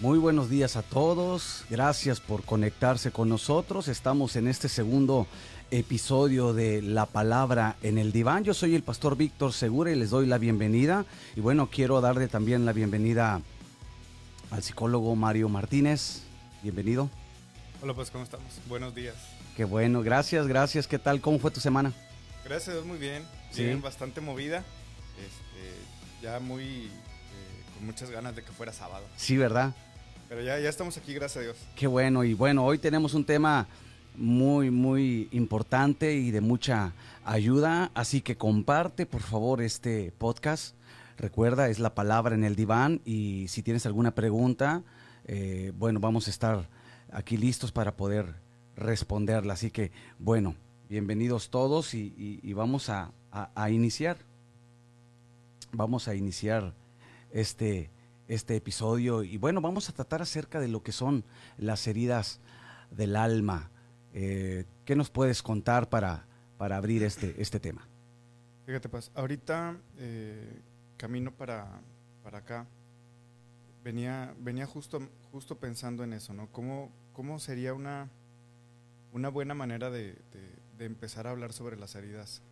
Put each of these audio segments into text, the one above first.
Muy buenos días a todos, gracias por conectarse con nosotros. Estamos en este segundo episodio de La Palabra en el Diván. Yo soy el pastor Víctor Segura y les doy la bienvenida. Y bueno, quiero darle también la bienvenida al psicólogo Mario Martínez. Bienvenido. Hola, pues, ¿cómo estamos? Buenos días. Qué bueno, gracias, gracias. ¿Qué tal? ¿Cómo fue tu semana? Gracias, muy bien. Sí. Bastante movida. Este, ya muy eh, con muchas ganas de que fuera sábado. Sí, ¿verdad? Pero ya, ya estamos aquí, gracias a Dios. Qué bueno. Y bueno, hoy tenemos un tema muy, muy importante y de mucha ayuda. Así que comparte, por favor, este podcast. Recuerda, es la palabra en el diván. Y si tienes alguna pregunta, eh, bueno, vamos a estar aquí listos para poder responderla. Así que, bueno, bienvenidos todos y, vamos a iniciar. Vamos a iniciar este, este episodio y bueno, vamos a tratar acerca de lo que son las heridas del alma. Eh, ¿Qué nos puedes contar para, para abrir este, este tema? Fíjate, pues, ahorita eh, camino para, para acá. Venía, venía justo, justo pensando en eso, ¿no? ¿Cómo, cómo sería una, una buena manera de, de- de empezar a hablar sobre las heridas,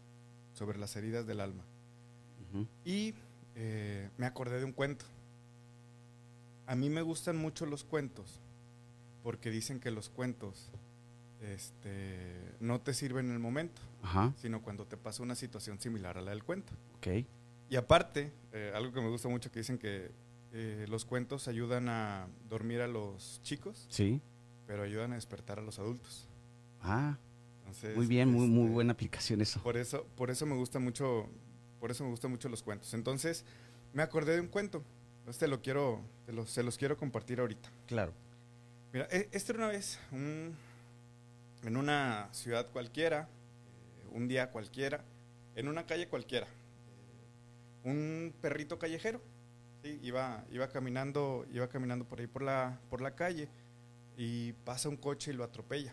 sobre las heridas del alma? Ujú. Y eh, me acordé de un cuento. A mí me gustan mucho los cuentos porque dicen que los cuentos este, no te sirven en el momento, Ajá, sino cuando te pasa una situación similar a la del cuento. ok. Y aparte, eh, algo que me gusta mucho que dicen que eh, los cuentos ayudan a dormir a los chicos, Sí. pero ayudan a despertar a los adultos. Ah, Entonces, muy bien, muy, muy este, buena aplicación eso. Por eso, por eso me gusta mucho, por eso me gustan mucho los cuentos. Entonces, me acordé de un cuento. Entonces, te lo quiero, te lo- se los quiero compartir ahorita. Claro. Mira, e- este era una vez un- en una ciudad cualquiera, eh, un día cualquiera, en una calle cualquiera, eh, un perrito callejero, ¿sí? iba, iba caminando, iba caminando por ahí por la, por la calle y pasa un coche y lo atropella.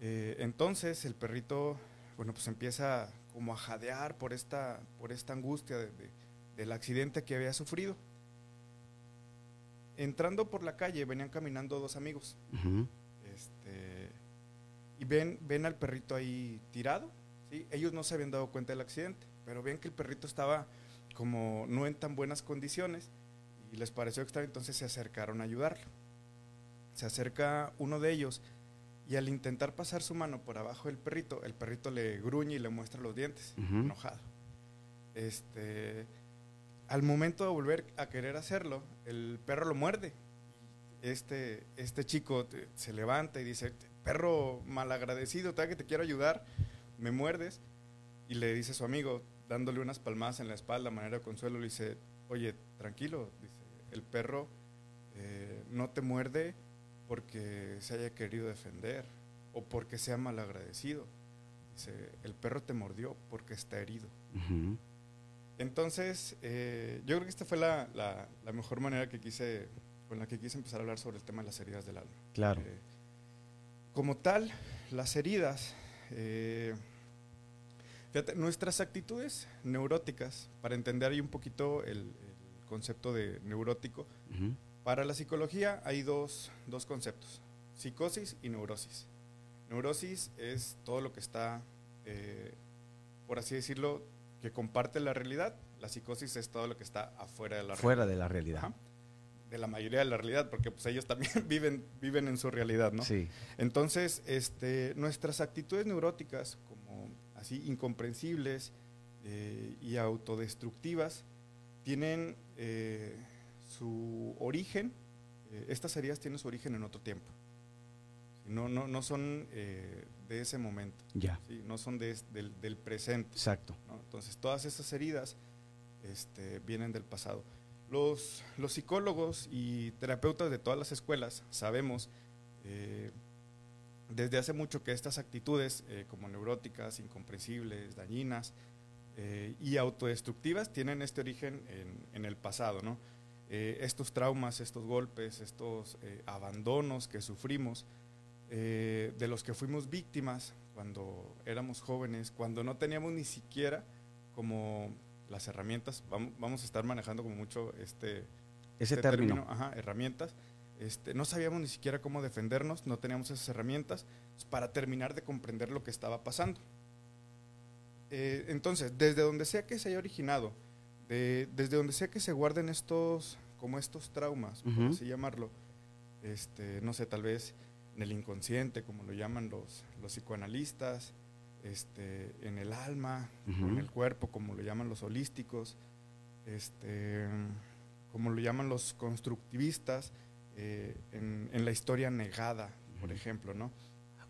Eh, entonces el perrito, bueno, pues empieza como a jadear por esta, por esta angustia de- de- del accidente que había sufrido. Entrando por la calle venían caminando dos amigos. Este, y ven, ven al perrito ahí tirado. ¿sí? Ellos no se habían dado cuenta del accidente, pero ven que el perrito estaba como no en tan buenas condiciones y les pareció extraño, entonces se acercaron a ayudarlo. Se acerca uno de ellos y al intentar pasar su mano por abajo del perrito, el perrito le gruñe y le muestra los dientes, enojado. Este, al momento de volver a querer hacerlo, el perro lo muerde. Este, este chico se levanta y dice, perro malagradecido, tal que te quiero ayudar, me muerdes. Y le dice a su amigo, dándole unas palmadas en la espalda, a manera de consuelo, le dice, oye, tranquilo, dice, el perro eh, no te muerde porque se haya querido defender o porque sea malagradecido. Dice, el perro te mordió porque está herido. Ujú. Entonces, eh, yo creo que esta fue la, la- la mejor manera que quise, con la que quise empezar a hablar sobre el tema de las heridas del alma. Claro. Eh, como tal, las heridas, eh, fíjate, nuestras actitudes neuróticas, para entender ahí un poquito el, el concepto de neurótico, para la psicología hay dos, dos conceptos, psicosis y neurosis. Neurosis es todo lo que está, eh, por así decirlo, que comparte la realidad. La psicosis es todo lo que está afuera de la Fuera de la realidad. Ajá. De la mayoría de la realidad, porque pues ellos también viven, viven en su realidad, ¿no? Sí. Entonces, este, nuestras actitudes neuróticas, como así incomprensibles eh, y autodestructivas, tienen eh, su origen, eh, estas heridas tienen su origen en otro tiempo. No, no, no son de ese momento, Ya. ¿sí? no son de del, del presente. Exacto. ¿no? Entonces, todas estas heridas este, vienen del pasado. Los, los psicólogos y terapeutas de todas las escuelas sabemos eh, desde hace mucho que estas actitudes, eh, como neuróticas, incomprensibles, dañinas eh, y autodestructivas, tienen este origen en, en el pasado. ¿no? Eh, estos traumas, estos golpes, estos abandonos que sufrimos, eh, de los que fuimos víctimas cuando éramos jóvenes, cuando no teníamos ni siquiera como las herramientas, vamos, vamos a estar manejando como mucho este, ese este término. ajá, herramientas. Este, no sabíamos ni siquiera cómo defendernos, no teníamos esas herramientas para terminar de comprender lo que estaba pasando. Eh, entonces, desde donde sea que se haya originado, de- desde donde sea que se guarden estos, como estos traumas, por así llamarlo, este, no sé, tal vez en el inconsciente, como lo llaman los, los psicoanalistas, este, en el alma, en el cuerpo, como lo llaman los holísticos, este, como lo llaman los constructivistas, eh, en, en la historia negada, por ejemplo, ¿no?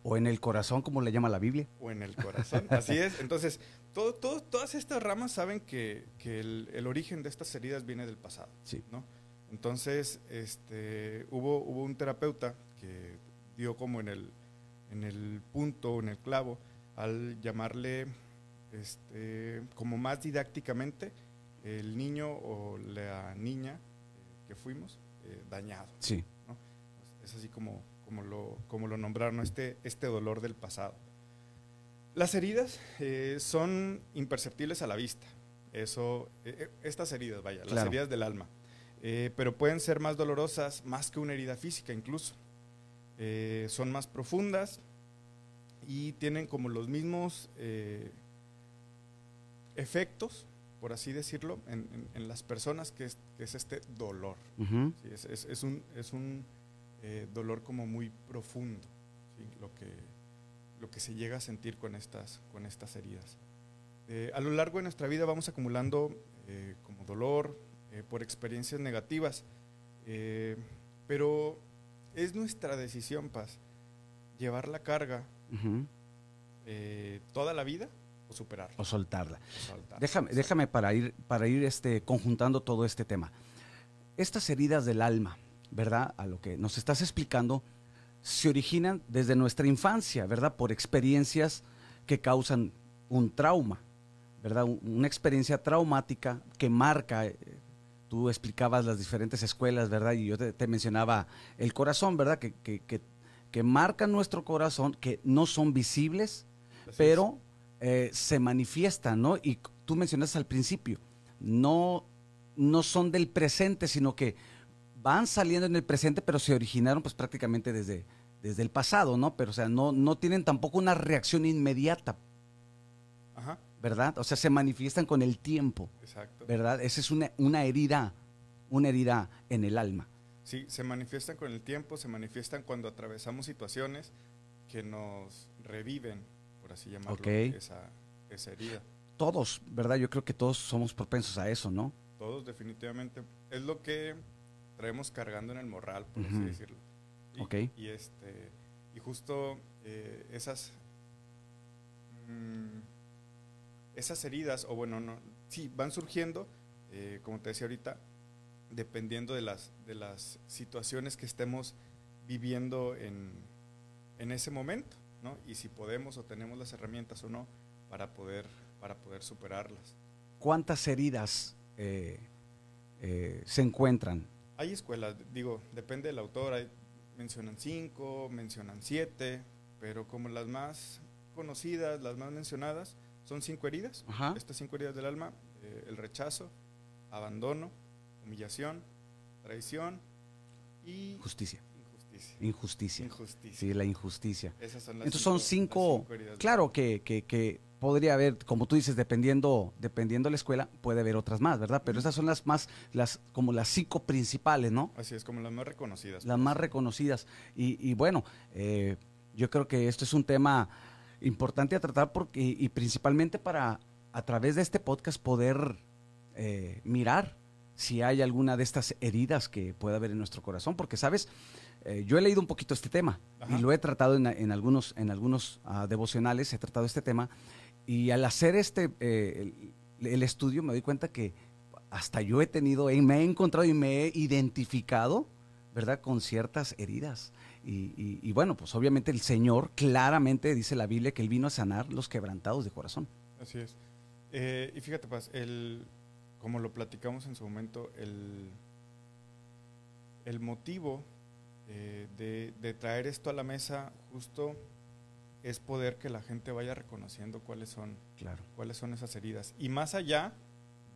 O en el corazón, como le llama la Biblia. o en el corazón. Así es. Entonces, todo, todo- todas estas ramas saben que, que el, el origen de estas heridas viene del pasado. Sí. ¿no? Entonces, este, hubo, hubo un terapeuta que dio como en el, en el punto, en el clavo, al llamarle este, como más didácticamente el niño o la niña eh, que fuimos eh, dañado. Sí. Es así como, como, lo, como lo nombraron, ¿no? este, este dolor del pasado. Las heridas eh, son imperceptibles a la vista. Eso, eh, eh, estas heridas, vaya, las heridas del alma. Eh, pero pueden ser más dolorosas, más que una herida física incluso. Eh, son más profundas y tienen como los mismos eh, efectos, por así decirlo, en, en- en las personas que es, que es este dolor. Ujú. Sí, es, es- es un, es un eh, dolor como muy profundo, ¿sí? lo, que, lo que se llega a sentir con estas, con estas heridas. Eh, a lo largo de nuestra vida vamos acumulando eh, como dolor eh, por experiencias negativas, pero es nuestra decisión, Paz, llevar la carga eh, toda la vida o superarla. O soltarla. o soltarla. Déjame, déjame para ir, para ir este, conjuntando todo este tema. Estas heridas del alma, ¿verdad? A lo que nos estás explicando, se originan desde nuestra infancia, ¿verdad? Por experiencias que causan un trauma, ¿verdad? Un- Una experiencia traumática que marca, eh, tú explicabas las diferentes escuelas, ¿verdad? Y yo te, te mencionaba el corazón, ¿verdad? Que, que, que, que marcan nuestro corazón, que no son visibles, Así pero eh, se manifiestan, ¿no? Y tú mencionaste al principio, no, no son del presente, sino que van saliendo en el presente, pero se originaron pues prácticamente desde, desde el pasado, ¿no? Pero o sea, no, no tienen tampoco una reacción inmediata, Ajá, ¿verdad? O sea, se manifiestan con el tiempo, exacto. ¿verdad? Esa es una, una herida, una herida en el alma. Sí, se manifiestan con el tiempo, se manifiestan cuando atravesamos situaciones que nos reviven, por así llamarlo, Ok. esa, esa herida. Todos, ¿verdad? Yo creo que todos somos propensos a eso, ¿no? Todos definitivamente. Es lo que traemos cargando en el morral, por así decirlo. Y, Ok. y este, y justo eh, esas, mm, esas heridas, o bueno, no, sí, van surgiendo, eh, como te decía ahorita, dependiendo de las, de las situaciones que estemos viviendo en, en ese momento, ¿no? Y si podemos o tenemos las herramientas o no para poder, para poder superarlas. ¿Cuántas heridas eh, eh, se encuentran? Hay escuelas, digo, depende del autor, hay- mencionan cinco, mencionan siete, pero como las más conocidas, las más mencionadas, son cinco heridas. Ajá. Estas cinco heridas del alma, eh, el rechazo, abandono, humillación, traición y Justicia. injusticia. Injusticia. Injusticia. Sí, la injusticia. Esas son las Entonces son las cinco, heridas del claro que, que, que podría haber, como tú dices, dependiendo, dependiendo la escuela, puede haber otras más, ¿verdad? Pero esas son las más, las, como las cinco principales, ¿no? Así es, como las más reconocidas. Las más reconocidas. Y, y bueno, eh, yo creo que esto es un tema importante a tratar porque, y principalmente para, a través de este podcast, poder eh, mirar si hay alguna de estas heridas que pueda haber en nuestro corazón, porque, ¿sabes? Eh, yo he leído un poquito este tema Ajá. y lo he tratado en, en algunos, en algunos ah, devocionales, he tratado este tema y al hacer este, eh, el, el estudio me doy cuenta que hasta yo he tenido, me he encontrado y me he identificado, ¿verdad? Con ciertas heridas. Y, y- y bueno, pues obviamente el Señor claramente dice la Biblia que Él vino a sanar los quebrantados de corazón. Así es. Eh, y fíjate, Paz, el, como lo platicamos en su momento, el, el motivo eh, de, de traer esto a la mesa justo es poder que la gente vaya reconociendo cuáles son, Claro. cuáles son esas heridas. Y más allá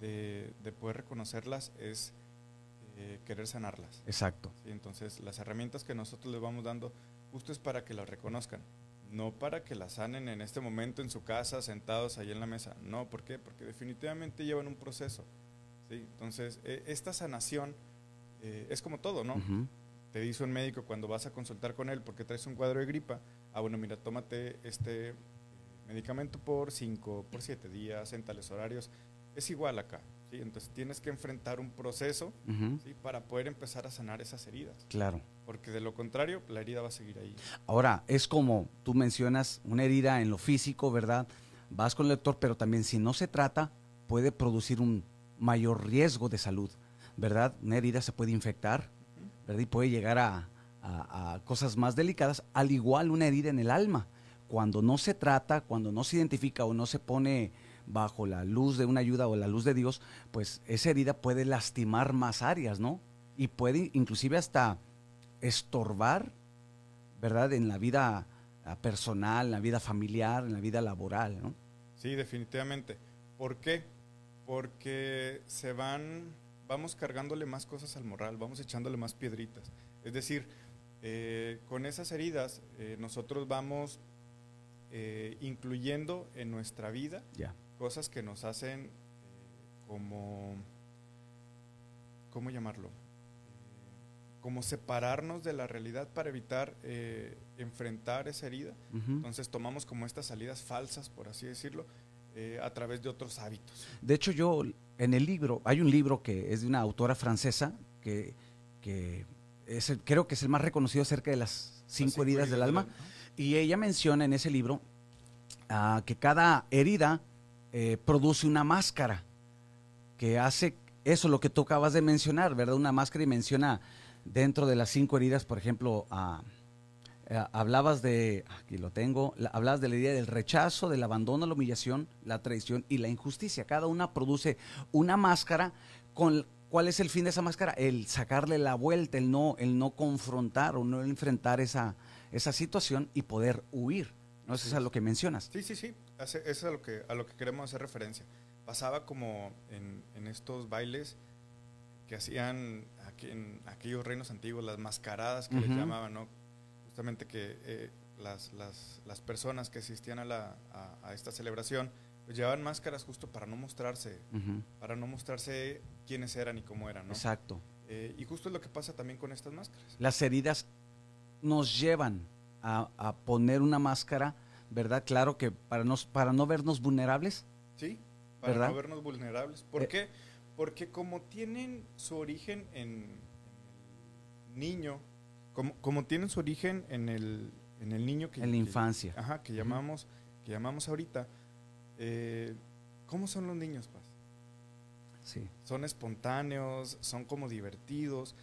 de, de poder reconocerlas es eh, querer sanarlas. Exacto. ¿sí? Entonces, las herramientas que nosotros les vamos dando justo es para que las reconozcan, no para que las sanen en este momento en su casa, sentados ahí en la mesa. No, ¿por qué? Porque definitivamente llevan un proceso. ¿sí? Entonces, eh, esta sanación eh, es como todo, ¿no? Te dice un médico cuando vas a consultar con él porque traes un cuadro de gripa, ah, bueno, mira, tómate este eh, medicamento por 5, por 7 días, en tales horarios. Es igual acá, ¿sí? Entonces tienes que enfrentar un proceso para poder empezar a sanar esas heridas, Claro. porque de lo contrario, la herida va a seguir ahí. Ahora, es como tú mencionas, una herida en lo físico, ¿verdad? Vas con el doctor, pero también si no se trata, puede producir un mayor riesgo de salud, ¿verdad? Una herida se puede infectar, ¿verdad? Y puede llegar a, a- a cosas más delicadas, al igual una herida en el alma. Cuando no se trata, cuando no se identifica o no se pone bajo la luz de una ayuda o la luz de Dios, pues esa herida puede lastimar más áreas, ¿no? Y puede inclusive hasta estorbar ¿verdad? En la vida ah, personal, en la vida familiar, en la vida laboral, ¿no? Sí, definitivamente. ¿Por qué? Porque se van, vamos cargándole más cosas al moral, vamos echándole más piedritas. Es decir, eh, con esas heridas eh, nosotros vamos eh, incluyendo en nuestra vida Ya. Cosas que nos hacen eh, como, ¿cómo llamarlo? Eh, como separarnos de la realidad para evitar eh, enfrentar esa herida. Entonces tomamos como estas salidas falsas, por así decirlo, eh, a través de otros hábitos. De hecho, yo en el libro, hay un libro que es de una autora francesa que, que es el- creo que es el más reconocido acerca de las cinco, heridas del alma. Y ella menciona en ese libro ah, que cada herida eh, produce una máscara que hace eso, lo que tú acabas de mencionar, ¿verdad? Una máscara y menciona dentro de las cinco heridas, por ejemplo, eh, hablabas de, aquí lo tengo, la- hablabas de la herida del rechazo, del abandono, la humillación, la traición y la injusticia. Cada una produce una máscara con... ¿Cuál es el fin de esa máscara? El sacarle la vuelta, el no, el no confrontar o no enfrentar esa, esa situación y poder huir. ¿No? Eso es a lo que mencionas. Sí, sí, sí. Eso es a lo que, a lo que queremos hacer referencia. Pasaba como en, en estos bailes que hacían aquí en aquellos reinos antiguos, las mascaradas que les llamaban, ¿no? Justamente que eh, las, las, las personas que asistían a, la, a, a esta celebración pues llevaban máscaras justo para no mostrarse, para no mostrarse quiénes eran y cómo eran, ¿no? Exacto. Eh, y justo es lo que pasa también con estas máscaras. Las heridas nos llevan a, a poner una máscara, ¿verdad? Claro que para, nos, para no vernos vulnerables. Sí, para ¿Verdad? no vernos vulnerables. ¿Por Eh. qué? Porque como tienen su origen en, el niño, como, como tienen su origen en el, en el niño que... En la que- infancia. ajá, que llamamos, que llamamos ahorita. eh, ¿Cómo son los niños, Paz? Sí. Son espontáneos, son como divertidos.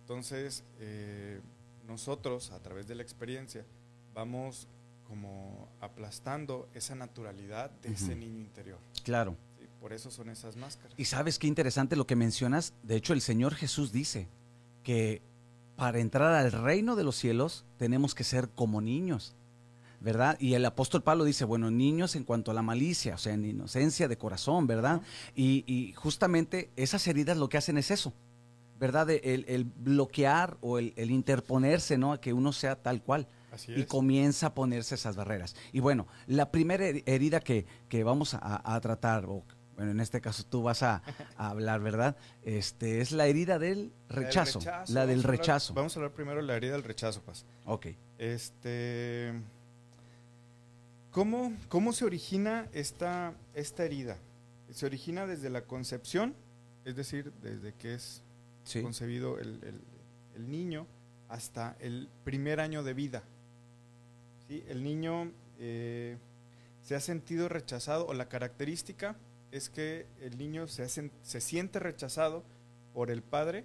Entonces, eh, nosotros, a través de la experiencia, vamos como aplastando esa naturalidad de ese niño interior. Claro. ¿sí? Por eso son esas máscaras. Y sabes qué interesante lo que mencionas. De hecho, el Señor Jesús dice que para entrar al reino de los cielos tenemos que ser como niños, ¿verdad? Y el apóstol Pablo dice, bueno, niños en cuanto a la malicia, o sea, en inocencia de corazón, ¿verdad? Y, y justamente esas heridas lo que hacen es eso, ¿verdad? El bloquear o el, el interponerse, ¿no? A que uno sea tal cual. Así y comienza a ponerse esas barreras. Y bueno, la primera her- herida que, que vamos a, a tratar, o bueno, en este caso tú vas a, a hablar, ¿verdad? Este es la herida del La del rechazo, la del vamos a hablar- rechazo. vamos a hablar primero de la herida del rechazo, Paz. Ok. Este, ¿cómo, ¿Cómo se origina esta, esta herida? Se origina desde la concepción, es decir, desde que es Sí. concebido el, el- el niño hasta el primer año de vida. ¿Sí? El niño eh, se ha sentido rechazado, o la característica es que el niño se, hace- se siente rechazado por el padre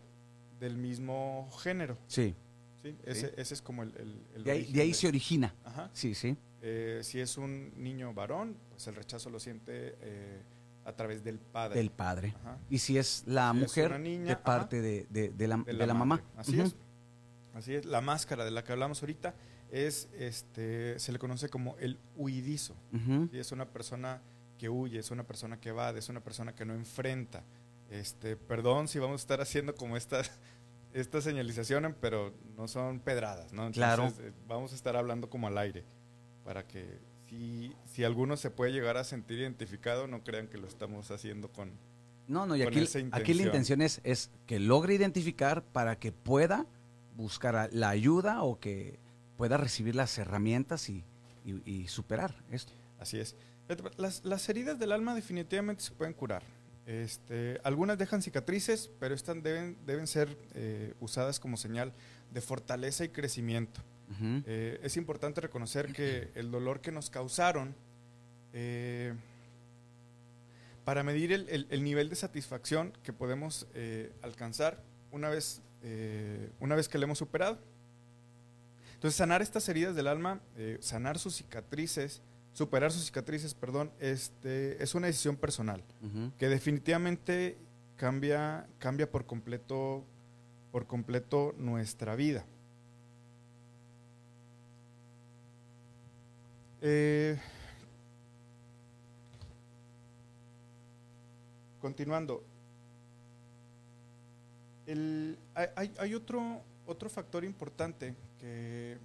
del mismo género. Sí. ¿sí? Ese, ese es como el... el- el De ahí, origen de ahí de- se origina. Ajá. Sí, sí. Eh, si es un niño varón, pues el rechazo lo siente eh, a través del padre. Del padre. Ajá. Y si es la Si mujer, niña, de parte de, de- la, de de la mamá. Así es. Así es. La máscara de la que hablamos ahorita es, este, se le conoce como el huidizo. ¿sí? Es una persona que huye, es una persona que evade, es una persona que no enfrenta. Este, perdón si vamos a estar haciendo como estas esta señalización, pero no son pedradas, ¿no? Claro. eh, vamos a estar hablando como al aire para que si, si alguno se puede llegar a sentir identificado, no crean que lo estamos haciendo con... No, no, y aquí, aquí la intención. es, es que logre identificar para que pueda buscar la ayuda o que pueda recibir las herramientas y, y- y superar esto. Así es. Las, las heridas del alma definitivamente se pueden curar. Este, algunas dejan cicatrices, pero estas deben, deben ser eh, usadas como señal de fortaleza y crecimiento. Ujú. Eh, es importante reconocer que el dolor que nos causaron, eh, para medir el, el- el nivel de satisfacción que podemos eh, alcanzar una vez, eh, una vez que lo hemos superado. Entonces, sanar estas heridas del alma, eh, sanar sus cicatrices, superar sus cicatrices, perdón, este, es una decisión personal que definitivamente cambia, cambia por completo, por completo nuestra vida. Eh, continuando, el- hay, hay- hay otro, otro factor importante que,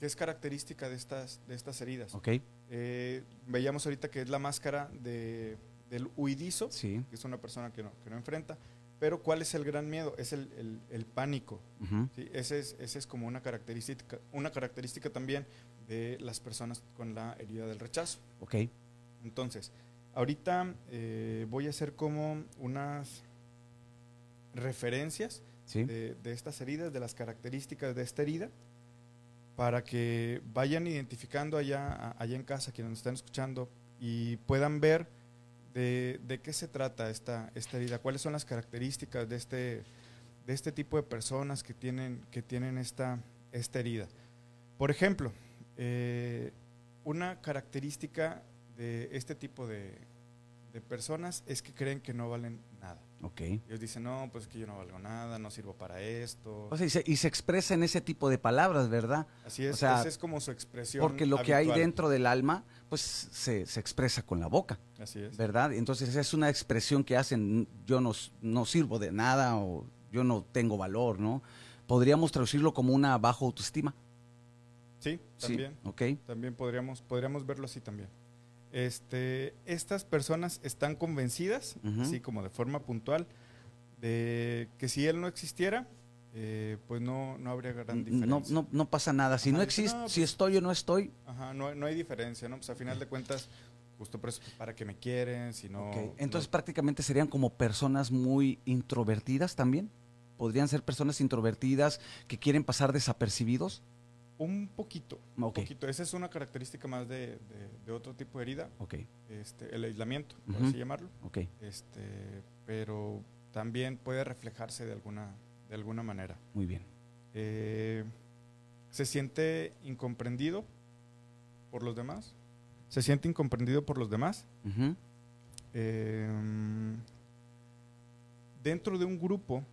que es característica de estas, de estas heridas. Ok, Eh, veíamos ahorita que es la máscara de, del huidizo, sí. que es una persona que no, que no enfrenta. Pero ¿cuál es el gran miedo? Es el, el- el pánico. Ujú. ¿sí? Ese, es, ese es como una característica, una característica también de las personas con la herida del rechazo. Ok, Entonces, ahorita eh, voy a hacer como unas referencias de, de estas heridas, de las características de esta herida, para que vayan identificando allá, allá en casa, quienes nos están escuchando, y puedan ver de, de qué se trata esta, esta herida, cuáles son las características de este, de este tipo de personas que tienen, que tienen esta, esta herida. Por ejemplo, eh, una característica de este tipo de, de personas es que creen que no valen nada. Ok. Ellos dicen, no, pues es que yo no valgo nada, no sirvo para esto. O sea, y se, y se expresa en ese tipo de palabras, ¿verdad? Así es, o sea, esa es como su expresión. Porque lo que hay dentro del alma, pues se, se expresa con la boca, Así es. ¿verdad? Entonces es una expresión que hacen, yo no, no sirvo de nada o yo no tengo valor, ¿no? Podríamos traducirlo como una baja autoestima. Sí, Sí, también. ok. También podríamos, podríamos verlo así también. Este, estas personas están convencidas, así como de forma puntual, de que si él no existiera, eh, pues no, no habría gran diferencia. No, no, no pasa nada. Si Ajá, no existe, "No, si pues- estoy o no estoy, Ajá, no, no hay diferencia, ¿no? Pues a final de cuentas, justo por eso, para que me quieren, si no... ok. entonces no- prácticamente serían como personas muy introvertidas también. Podrían ser personas introvertidas que quieren pasar desapercibidos. Un poquito, un poquito. Esa es una característica más de, de- de otro tipo de herida, este, el aislamiento, por así llamarlo. Este, pero también puede reflejarse de alguna, de alguna manera. Muy bien. Eh, se siente incomprendido por los demás. Se siente incomprendido por los demás. Eh, dentro de un grupo,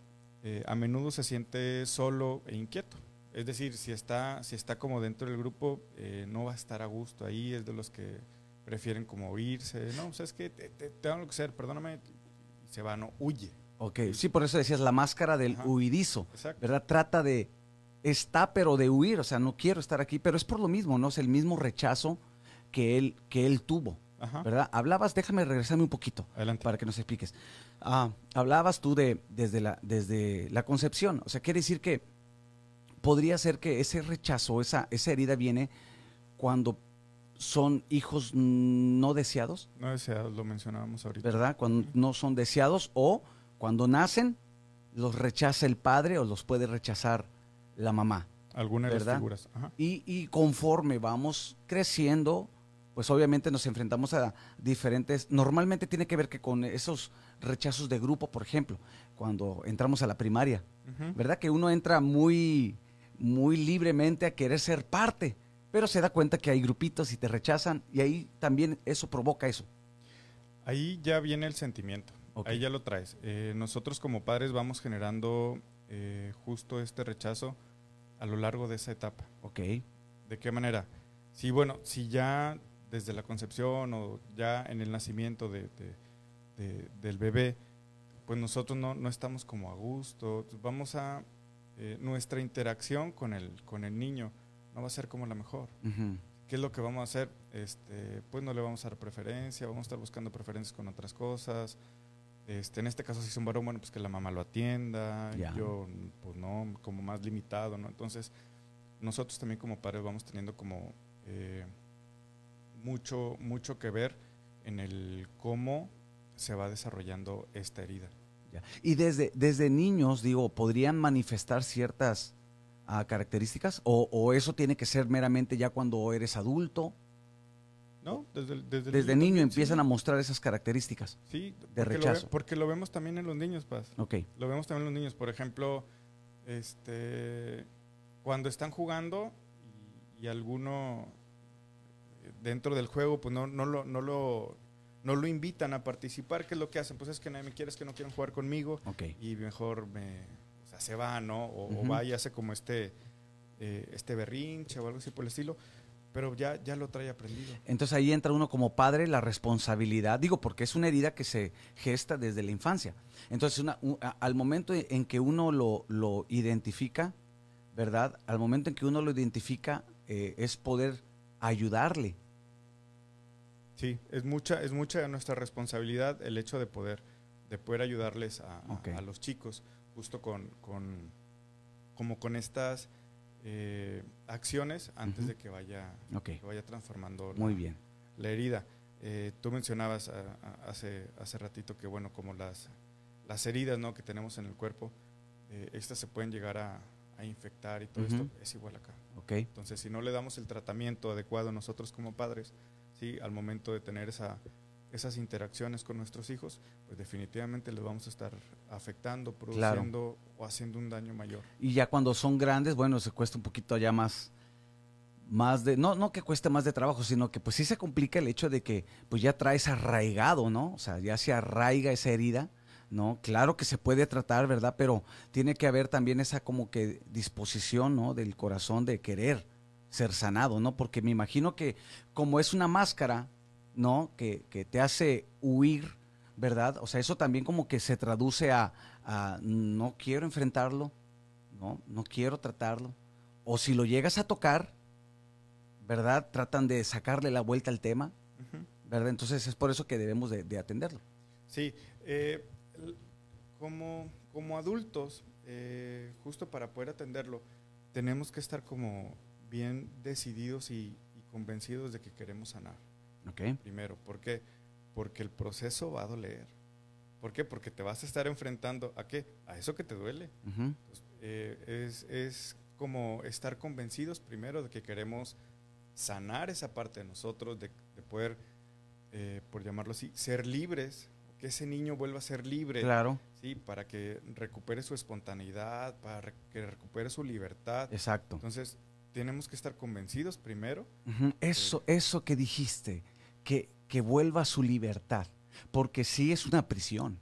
eh, a menudo se siente solo e inquieto. Es decir, si está, si está como dentro del grupo, eh, no va a estar a gusto ahí, es de los que prefieren como irse. No, o sea, es que te, te- tengo lo que ser, perdóname, se va, no, huye. Ok, sí, por eso decías la máscara del Ajá. huidizo, Exacto. ¿verdad? Trata de, está pero de huir, o sea, no quiero estar aquí, pero es por lo mismo, ¿no? Es el mismo rechazo que él, que él tuvo, Ajá. ¿verdad? Hablabas, déjame regresarme un poquito Adelante. para que nos expliques. Ah, hablabas tú de, desde la, desde la concepción, o sea, quiere decir que podría ser que ese rechazo, esa, esa herida viene cuando son hijos no deseados, No deseados, lo mencionábamos ahorita. ¿verdad? Cuando no son deseados o cuando nacen los rechaza el padre o los puede rechazar la mamá. Alguna de ¿Verdad? las figuras. Ajá. Y, y conforme vamos creciendo, pues obviamente nos enfrentamos a diferentes, normalmente tiene que ver que con esos rechazos de grupo, por ejemplo, cuando entramos a la primaria. ¿verdad? Que uno entra muy, muy libremente a querer ser parte, pero se da cuenta que hay grupitos y te rechazan y ahí también eso provoca eso. Ahí ya viene el sentimiento. Ahí ya lo traes. Eh, nosotros como padres vamos generando eh, justo este rechazo a lo largo de esa etapa. Ok, ¿De qué manera? Si, bueno, si ya desde la concepción o ya en el nacimiento de- de- de- del bebé, pues nosotros no, no estamos como a gusto. Vamos a, eh, nuestra interacción con el, con el niño no va a ser como la mejor. ¿Qué es lo que vamos a hacer? Este, pues no le vamos a dar preferencia, vamos a estar buscando preferencias con otras cosas. Este, en este caso, si es un varón, bueno, pues que la mamá lo atienda. Yo, pues no, como más limitado, ¿no? Entonces, nosotros también como padres vamos teniendo como eh, mucho, mucho que ver en el cómo se va desarrollando esta herida. Ya. Y desde, desde niños, digo, ¿podrían manifestar ciertas ah, características? O, ¿O eso tiene que ser meramente ya cuando eres adulto? ¿No? Desde, desde, Desde niño empiezan sí. a mostrar esas características. Sí, de porque lo ve- rechazo. porque lo vemos también en los niños, Paz. Ok. Lo vemos también en los niños. Por ejemplo, este, cuando están jugando y, y alguno eh, dentro del juego, pues no, no, lo, no, lo, no lo invitan a participar, ¿qué es lo que hacen? Pues es que nadie me quiere, es que no quieren jugar conmigo Ok. y mejor me, o sea, se va, ¿no? O, va y hace como este, eh, este berrinche o algo así por el estilo, pero ya, ya lo trae aprendido. Entonces ahí entra uno como padre la responsabilidad, digo, porque es una herida que se gesta desde la infancia. Entonces una- u- a- al momento en que uno lo, lo identifica, ¿verdad? Al momento en que uno lo identifica eh, es poder ayudarle. Sí, es mucha, es mucha nuestra responsabilidad el hecho de poder, de poder ayudarles a, a- los chicos, justo con, con como con estas eh, acciones antes de que vaya, que vaya transformando muy la, bien. la herida. Eh, tú mencionabas a- a- hace, hace ratito que bueno, como las, las heridas ¿no? que tenemos en el cuerpo, eh, estas se pueden llegar a, a infectar y todo esto es igual acá. Ok, Entonces, si no le damos el tratamiento adecuado nosotros como padres, ¿sí? al momento de tener esa, esas interacciones con nuestros hijos, pues definitivamente les vamos a estar afectando, Claro. produciendo o haciendo un daño mayor. y ya cuando son grandes, bueno, se cuesta un poquito ya más, más de, no, no que cueste más de trabajo, sino que pues sí se complica el hecho de que pues ya traes arraigado, ¿no? O sea, ya se arraiga esa herida, ¿no? Claro que se puede tratar, ¿verdad? Pero tiene que haber también esa como que disposición, ¿no? Del corazón de querer ser sanado, ¿no? Porque me imagino que como es una máscara, ¿no? Que, que te hace huir, ¿verdad? O sea, eso también como que se traduce a, a no quiero enfrentarlo, ¿no? No quiero tratarlo. O si lo llegas a tocar, ¿verdad? Tratan de sacarle la vuelta al tema. ¿verdad? Entonces es por eso que debemos de, de atenderlo. Sí, eh, como, como adultos, eh, justo para poder atenderlo, tenemos que estar como bien decididos y, y convencidos de que queremos sanar. ¿Ok? Primero, ¿por qué? Porque el proceso va a doler. ¿Por qué? Porque te vas a estar enfrentando a qué? A eso que te duele. Eh, es, es como estar convencidos primero de que queremos sanar esa parte de nosotros, de, de poder, eh, por llamarlo así, ser libres, que ese niño vuelva a ser libre, Claro, ¿sí? para que recupere su espontaneidad, para que recupere su libertad. exacto. Entonces, tenemos que estar convencidos primero. Ujú, Eso, eso que dijiste, que, que vuelva a su libertad, porque sí es una prisión.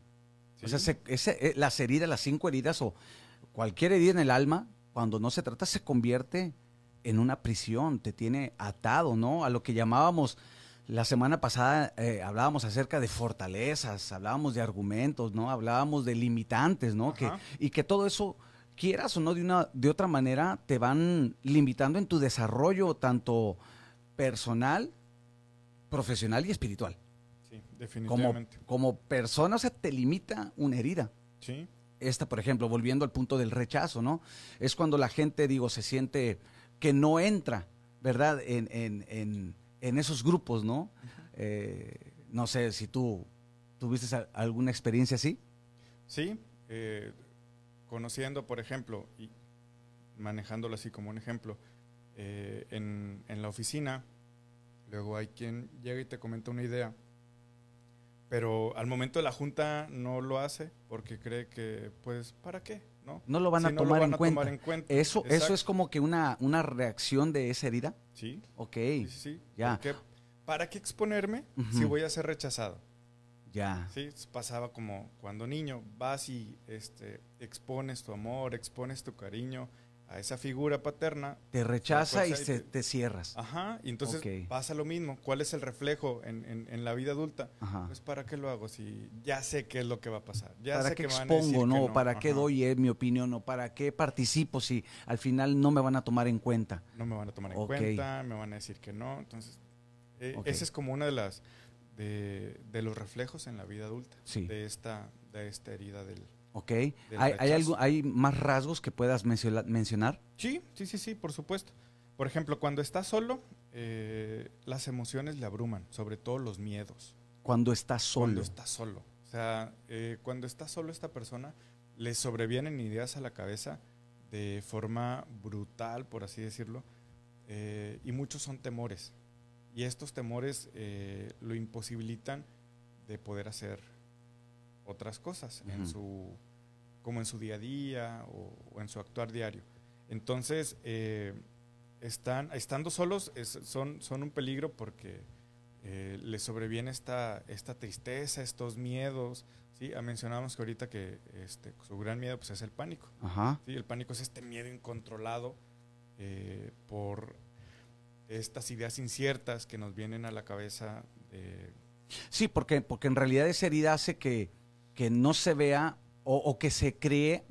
O sea, ¿sí? se- ese- eh, las heridas, las cinco heridas o cualquier herida en el alma, cuando no se trata, se convierte en una prisión, te tiene atado, ¿no? A lo que llamábamos, la semana pasada eh, hablábamos acerca de fortalezas, hablábamos de argumentos, ¿no? Hablábamos de limitantes, ¿no? Que, y que todo eso, quieras o no, de, una, de otra manera, te van limitando en tu desarrollo tanto personal, profesional y espiritual. Sí, definitivamente. como persona, o sea, te limita una herida. Sí, Esta, por ejemplo, volviendo al punto del rechazo, ¿no? Es cuando la gente, digo, se siente que no entra, ¿verdad? En, en, en, en esos grupos, ¿no? Eh, no sé si tú tuviste alguna experiencia así. Sí, eh, conociendo, por ejemplo, y manejándolo así como un ejemplo, eh, en, en la oficina, luego hay quien llega y te comenta una idea, pero al momento de la junta no lo hace porque cree que, pues, ¿para qué? ¿No? No lo van Si a no lo tomar van en a cuenta. tomar en cuenta. Eso, eso es como que una, una reacción de esa herida. Sí, Ok, sí, sí. sí. ya. Porque, ¿Para qué exponerme si voy a ser rechazado? Ya. Sí, pasaba como cuando niño vas y este, expones tu amor, expones tu cariño a esa figura paterna. Te rechaza y se- te- te cierras. Ajá, y entonces Ok. pasa lo mismo. ¿Cuál es el reflejo en, en- en la vida adulta? Ajá. Pues ¿para qué lo hago si ya sé qué es lo que va a pasar? Ya ¿Para sé qué que me van a decir expongo, que no? ¿Para qué Ajá. doy eh, mi opinión? ¿O para qué participo si al final no me van a tomar en cuenta? No me van a tomar en Ok. cuenta, me van a decir que no. Entonces, eh, Ok. ese es como una de las de, de los reflejos en la vida adulta Sí. de esta de esta herida del ¿Ok? ¿Hay, hay, algo, ¿Hay más rasgos que puedas menciona- mencionar? Sí, sí, sí, sí, por supuesto. Por ejemplo, cuando está solo, eh, las emociones le abruman, sobre todo los miedos. Cuando estás solo. Cuando está solo. O sea, eh, cuando está solo esta persona, le sobrevienen ideas a la cabeza de forma brutal, por así decirlo, eh, y muchos son temores. Y estos temores eh, lo imposibilitan de poder hacer otras cosas en su, como en su día a día o, o en su actuar diario. Entonces, eh, están, estando solos es- son, son un peligro porque eh, les sobreviene esta, esta tristeza, estos miedos. ¿sí? Ah, Mencionábamos que ahorita que este, su gran miedo pues, es el pánico. Ajá. ¿sí? El pánico es este miedo incontrolado eh, por estas ideas inciertas que nos vienen a la cabeza. de- Sí, porque, porque en realidad esa herida hace que, que no se vea o, o que se cree,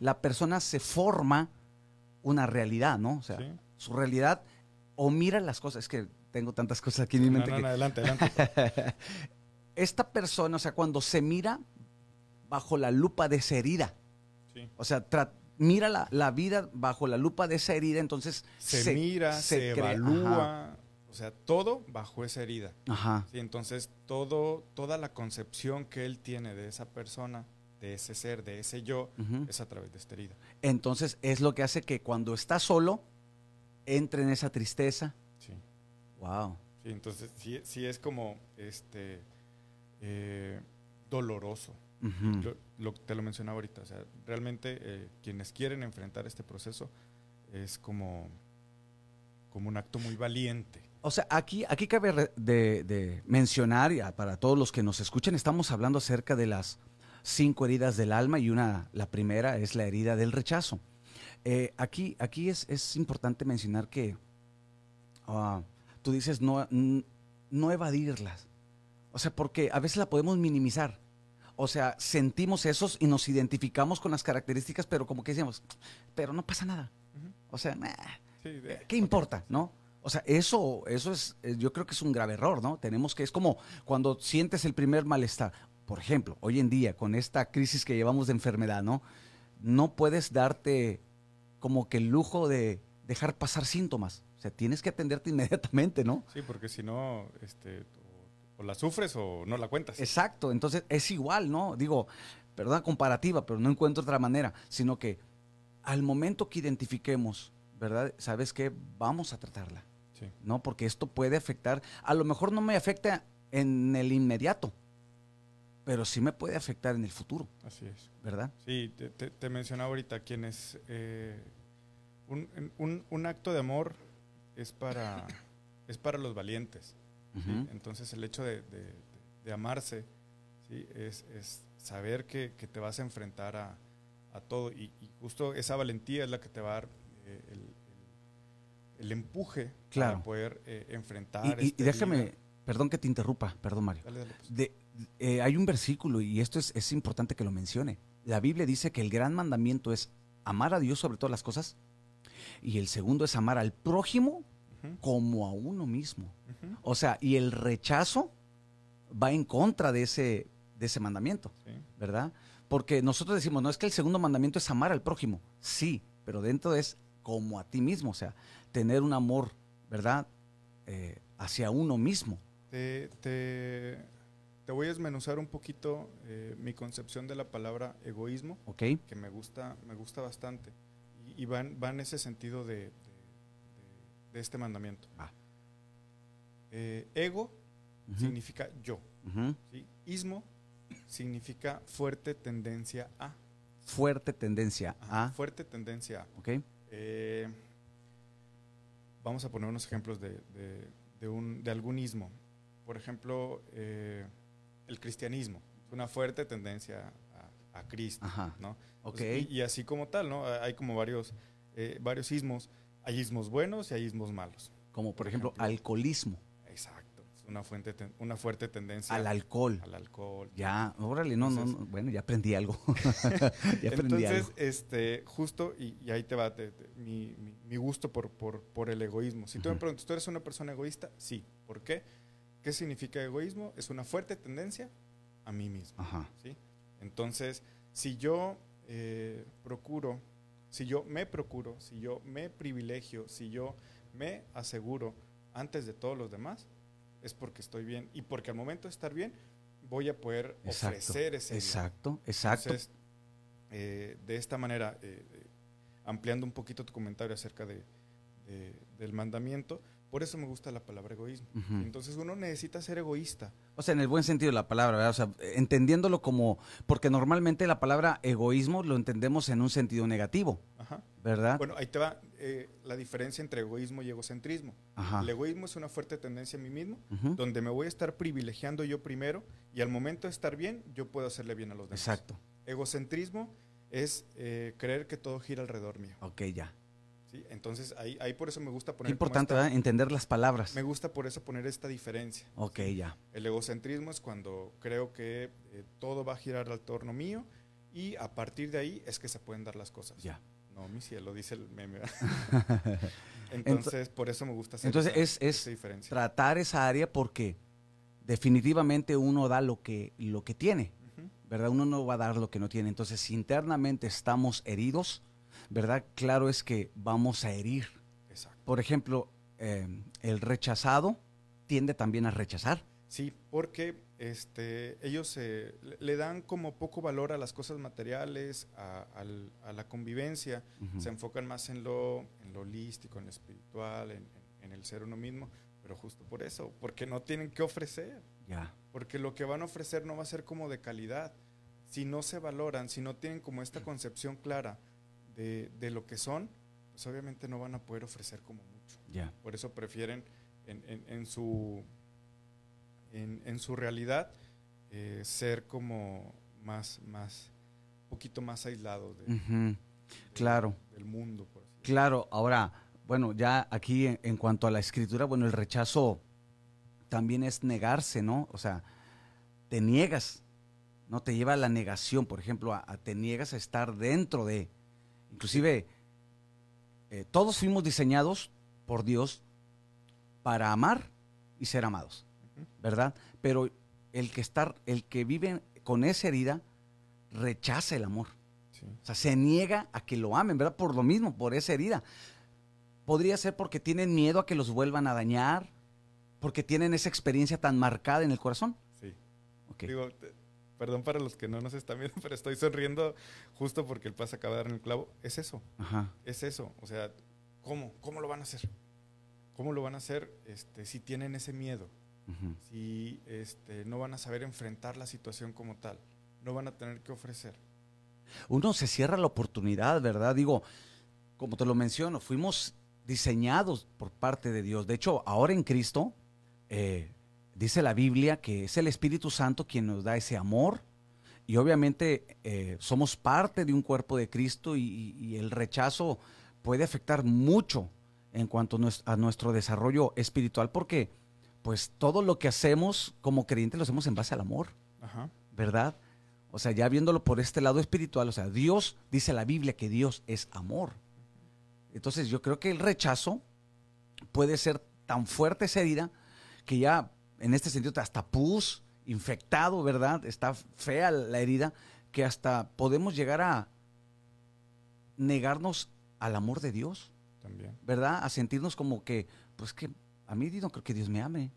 la persona se forma una realidad, ¿no? O sea, ¿sí? su realidad o mira las cosas. Es que tengo tantas cosas aquí en mi No, mente no, que- no, adelante, adelante. esta persona, o sea, cuando se mira bajo la lupa de esa herida, Sí. o sea, tra- mira la, la vida bajo la lupa de esa herida, entonces Se, mira, se, cree- evalúa, o sea, todo bajo esa herida. Ajá. Sí, entonces todo, toda la concepción que él tiene de esa persona, de ese ser, de ese yo, es a través de esta herida. Entonces es lo que hace que cuando está solo, entre en esa tristeza. Sí. Wow. Sí, entonces sí, sí es como este eh, doloroso. Lo, te lo mencionaba ahorita, o sea, realmente eh, quienes quieren enfrentar este proceso es como, como un acto muy valiente. O sea, aquí, aquí cabe de, de mencionar, y a- para todos los que nos escuchan, estamos hablando acerca de las cinco heridas del alma y una, la primera es la herida del rechazo. Eh, aquí aquí es, es importante mencionar que ah, tú dices no, no evadirlas. O sea, porque a veces la podemos minimizar. O sea, sentimos esos y nos identificamos con las características, pero como que decíamos, pero no pasa nada. O sea, nah, Sí, de- ¿Qué importa, no? O sea, eso, eso es, eh, yo creo que es un grave error, ¿no? Tenemos que, es como cuando sientes el primer malestar. Por ejemplo, hoy en día, con esta crisis que llevamos de enfermedad, ¿no? No puedes darte como que el lujo de dejar pasar síntomas. O sea, tienes que atenderte inmediatamente, ¿no? Sí, porque si no, este, o, la sufres o no la cuentas. Exacto, entonces es igual, ¿no? Digo, perdón, comparativa, pero no encuentro otra manera, sino que al momento que identifiquemos, ¿verdad? ¿Sabes qué? Vamos a tratarla. Sí. ¿no? Porque esto puede afectar, a lo mejor no me afecta en el inmediato, pero sí me puede afectar en el futuro, Así es. ¿verdad? Sí, te, te- te mencionaba ahorita quienes eh, un, un- un acto de amor es para es para los valientes. Entonces el hecho de, de- de amarse ¿sí? es, es saber que, que te vas a enfrentar a, a todo y, y justo esa valentía es la que te va a dar eh, el, el- el empuje Claro. para poder eh, enfrentar. Y, y- y esta déjame, perdón que te interrumpa, perdón Mario. Dale, dale, pues. De- eh, hay un versículo y esto es, es importante que lo mencione. La Biblia dice que el gran mandamiento es amar a Dios sobre todas las cosas y el segundo es amar al prójimo Como a uno mismo. O sea, y el rechazo va en contra de ese, de ese mandamiento. sí. ¿verdad? Porque nosotros decimos, no es que el segundo mandamiento es amar al prójimo, sí, pero dentro es como a ti mismo, o sea, tener un amor, ¿verdad? Eh, hacia uno mismo. Te, te- te voy a desmenuzar un poquito eh, mi concepción de la palabra egoísmo, ¿Ok? que me gusta, me gusta bastante. Y, y va, en, va en ese sentido de, de- este mandamiento. Eh, ego significa yo. Ismo significa fuerte tendencia a. Fuerte tendencia Ajá, a, Fuerte tendencia a. ¿ok? Eh, vamos a poner unos ejemplos de, de- de un, de algún ismo. Por ejemplo, eh, el cristianismo. Una fuerte tendencia a, a Cristo. Ajá, ¿no? ok. Pues, y, y así como tal, ¿no? Hay como varios varios ismos. Hay ismos buenos y hay ismos malos. Como por ejemplo, ejemplo, alcoholismo, Exacto. Es una, fuente, ten- una fuerte tendencia al alcohol. al alcohol. Ya, órale, no, no, Entonces- no, bueno, ya aprendí algo. ya aprendí Entonces, algo. este, justo, y, y ahí te va te- te- mi, mi- mi gusto por, por, por el egoísmo. Si tú me Ujú. preguntas, ¿tú eres una persona egoísta? Sí. ¿Por qué? ¿Qué significa egoísmo? Es una fuerte tendencia a mí mismo. Ajá. ¿sí? Entonces, si yo eh, procuro, si yo me procuro, si yo me privilegio, si yo me aseguro antes de todos los demás, es porque estoy bien. Y porque al momento de estar bien, voy a poder Exacto. ofrecer ese bien. Exacto, exacto. Entonces, eh, de esta manera, eh, eh, ampliando un poquito tu comentario acerca de, de- del mandamiento, por eso me gusta la palabra egoísmo. Entonces uno necesita ser egoísta. O sea, en el buen sentido de la palabra, ¿verdad? O sea, entendiéndolo como, porque normalmente la palabra egoísmo lo entendemos en un sentido negativo, Ajá. ¿verdad? Bueno, ahí te va eh, la diferencia entre egoísmo y egocentrismo. Ajá. El egoísmo es una fuerte tendencia a mí mismo, donde me voy a estar privilegiando yo primero y al momento de estar bien, yo puedo hacerle bien a los demás. Exacto. Egocentrismo es eh, creer que todo gira alrededor mío. Ok, ya. Entonces, ahí, ahí por eso me gusta poner... Qué importante, esta- ¿verdad? Entender las palabras. Me gusta por eso poner esta diferencia. Ok, ya. El egocentrismo es cuando creo que eh, todo va a girar al torno mío y a partir de ahí es que se pueden dar las cosas. Ya. No, mi cielo, dice el meme. Entonces, por eso me gusta hacer Entonces, esa, es- es esa diferencia. Tratar esa área porque definitivamente uno da lo que, lo que tiene. Ujú. ¿verdad? Uno no va a dar lo que no tiene. Entonces, si internamente estamos heridos, ¿verdad? Claro es que vamos a herir. Exacto. Por ejemplo, eh, el rechazado tiende también a rechazar. Sí, porque este, ellos eh, le- dan como poco valor a las cosas materiales, a, la convivencia, se enfocan más en lo, en lo holístico, en lo espiritual, en, en- en el ser uno mismo, pero justo por eso, porque no tienen que ofrecer. Porque lo que van a ofrecer no va a ser como de calidad. Si no se valoran, si no tienen como esta concepción clara de, de lo que son, pues obviamente no van a poder ofrecer como mucho. Por eso prefieren en, en- en su, en, en su realidad eh, ser como más, más, poquito más aislados de- Ujú. de- Claro. del mundo. Por así. Claro, ahora, bueno, ya aquí en, en cuanto a la escritura, bueno, el rechazo también es negarse, ¿no? O sea, te niegas, ¿no? Te lleva a la negación, por ejemplo, a, a- te niegas a estar dentro de, inclusive, eh, todos fuimos diseñados por Dios para amar y ser amados. ¿verdad? Pero el que estar, el que vive con esa herida, rechaza el amor. Sí. O sea, se niega a que lo amen, ¿verdad? Por lo mismo, por esa herida. Podría ser porque tienen miedo a que los vuelvan a dañar, porque tienen esa experiencia tan marcada en el corazón. Sí. Digo, te- perdón para los que no nos están viendo, pero estoy sonriendo justo porque el paz acaba de dar en el clavo. Es eso. Ajá. es eso. O sea, ¿cómo? ¿Cómo lo van a hacer? ¿Cómo lo van a hacer este, si tienen ese miedo? Si este, no van a saber enfrentar la situación como tal? No van a tener que ofrecer. Uno se cierra la oportunidad, ¿verdad? Digo, como te lo menciono, fuimos diseñados por parte de Dios. De hecho, ahora en Cristo, eh, dice la Biblia que es el Espíritu Santo quien nos da ese amor. Y obviamente eh, somos parte de un cuerpo de Cristo y, el rechazo puede afectar mucho en cuanto a nues- a nuestro desarrollo espiritual porque pues todo lo que hacemos como creyentes lo hacemos en base al amor. Ajá. ¿verdad? O sea, ya viéndolo por este lado espiritual, o sea, Dios, dice la Biblia que Dios es amor. Entonces yo creo que el rechazo puede ser tan fuerte esa herida que ya en este sentido hasta pus, infectado, ¿verdad? Está fea la herida, que hasta podemos llegar a negarnos al amor de Dios, También. ¿verdad? A sentirnos como que, pues que a mí no creo que Dios me ame.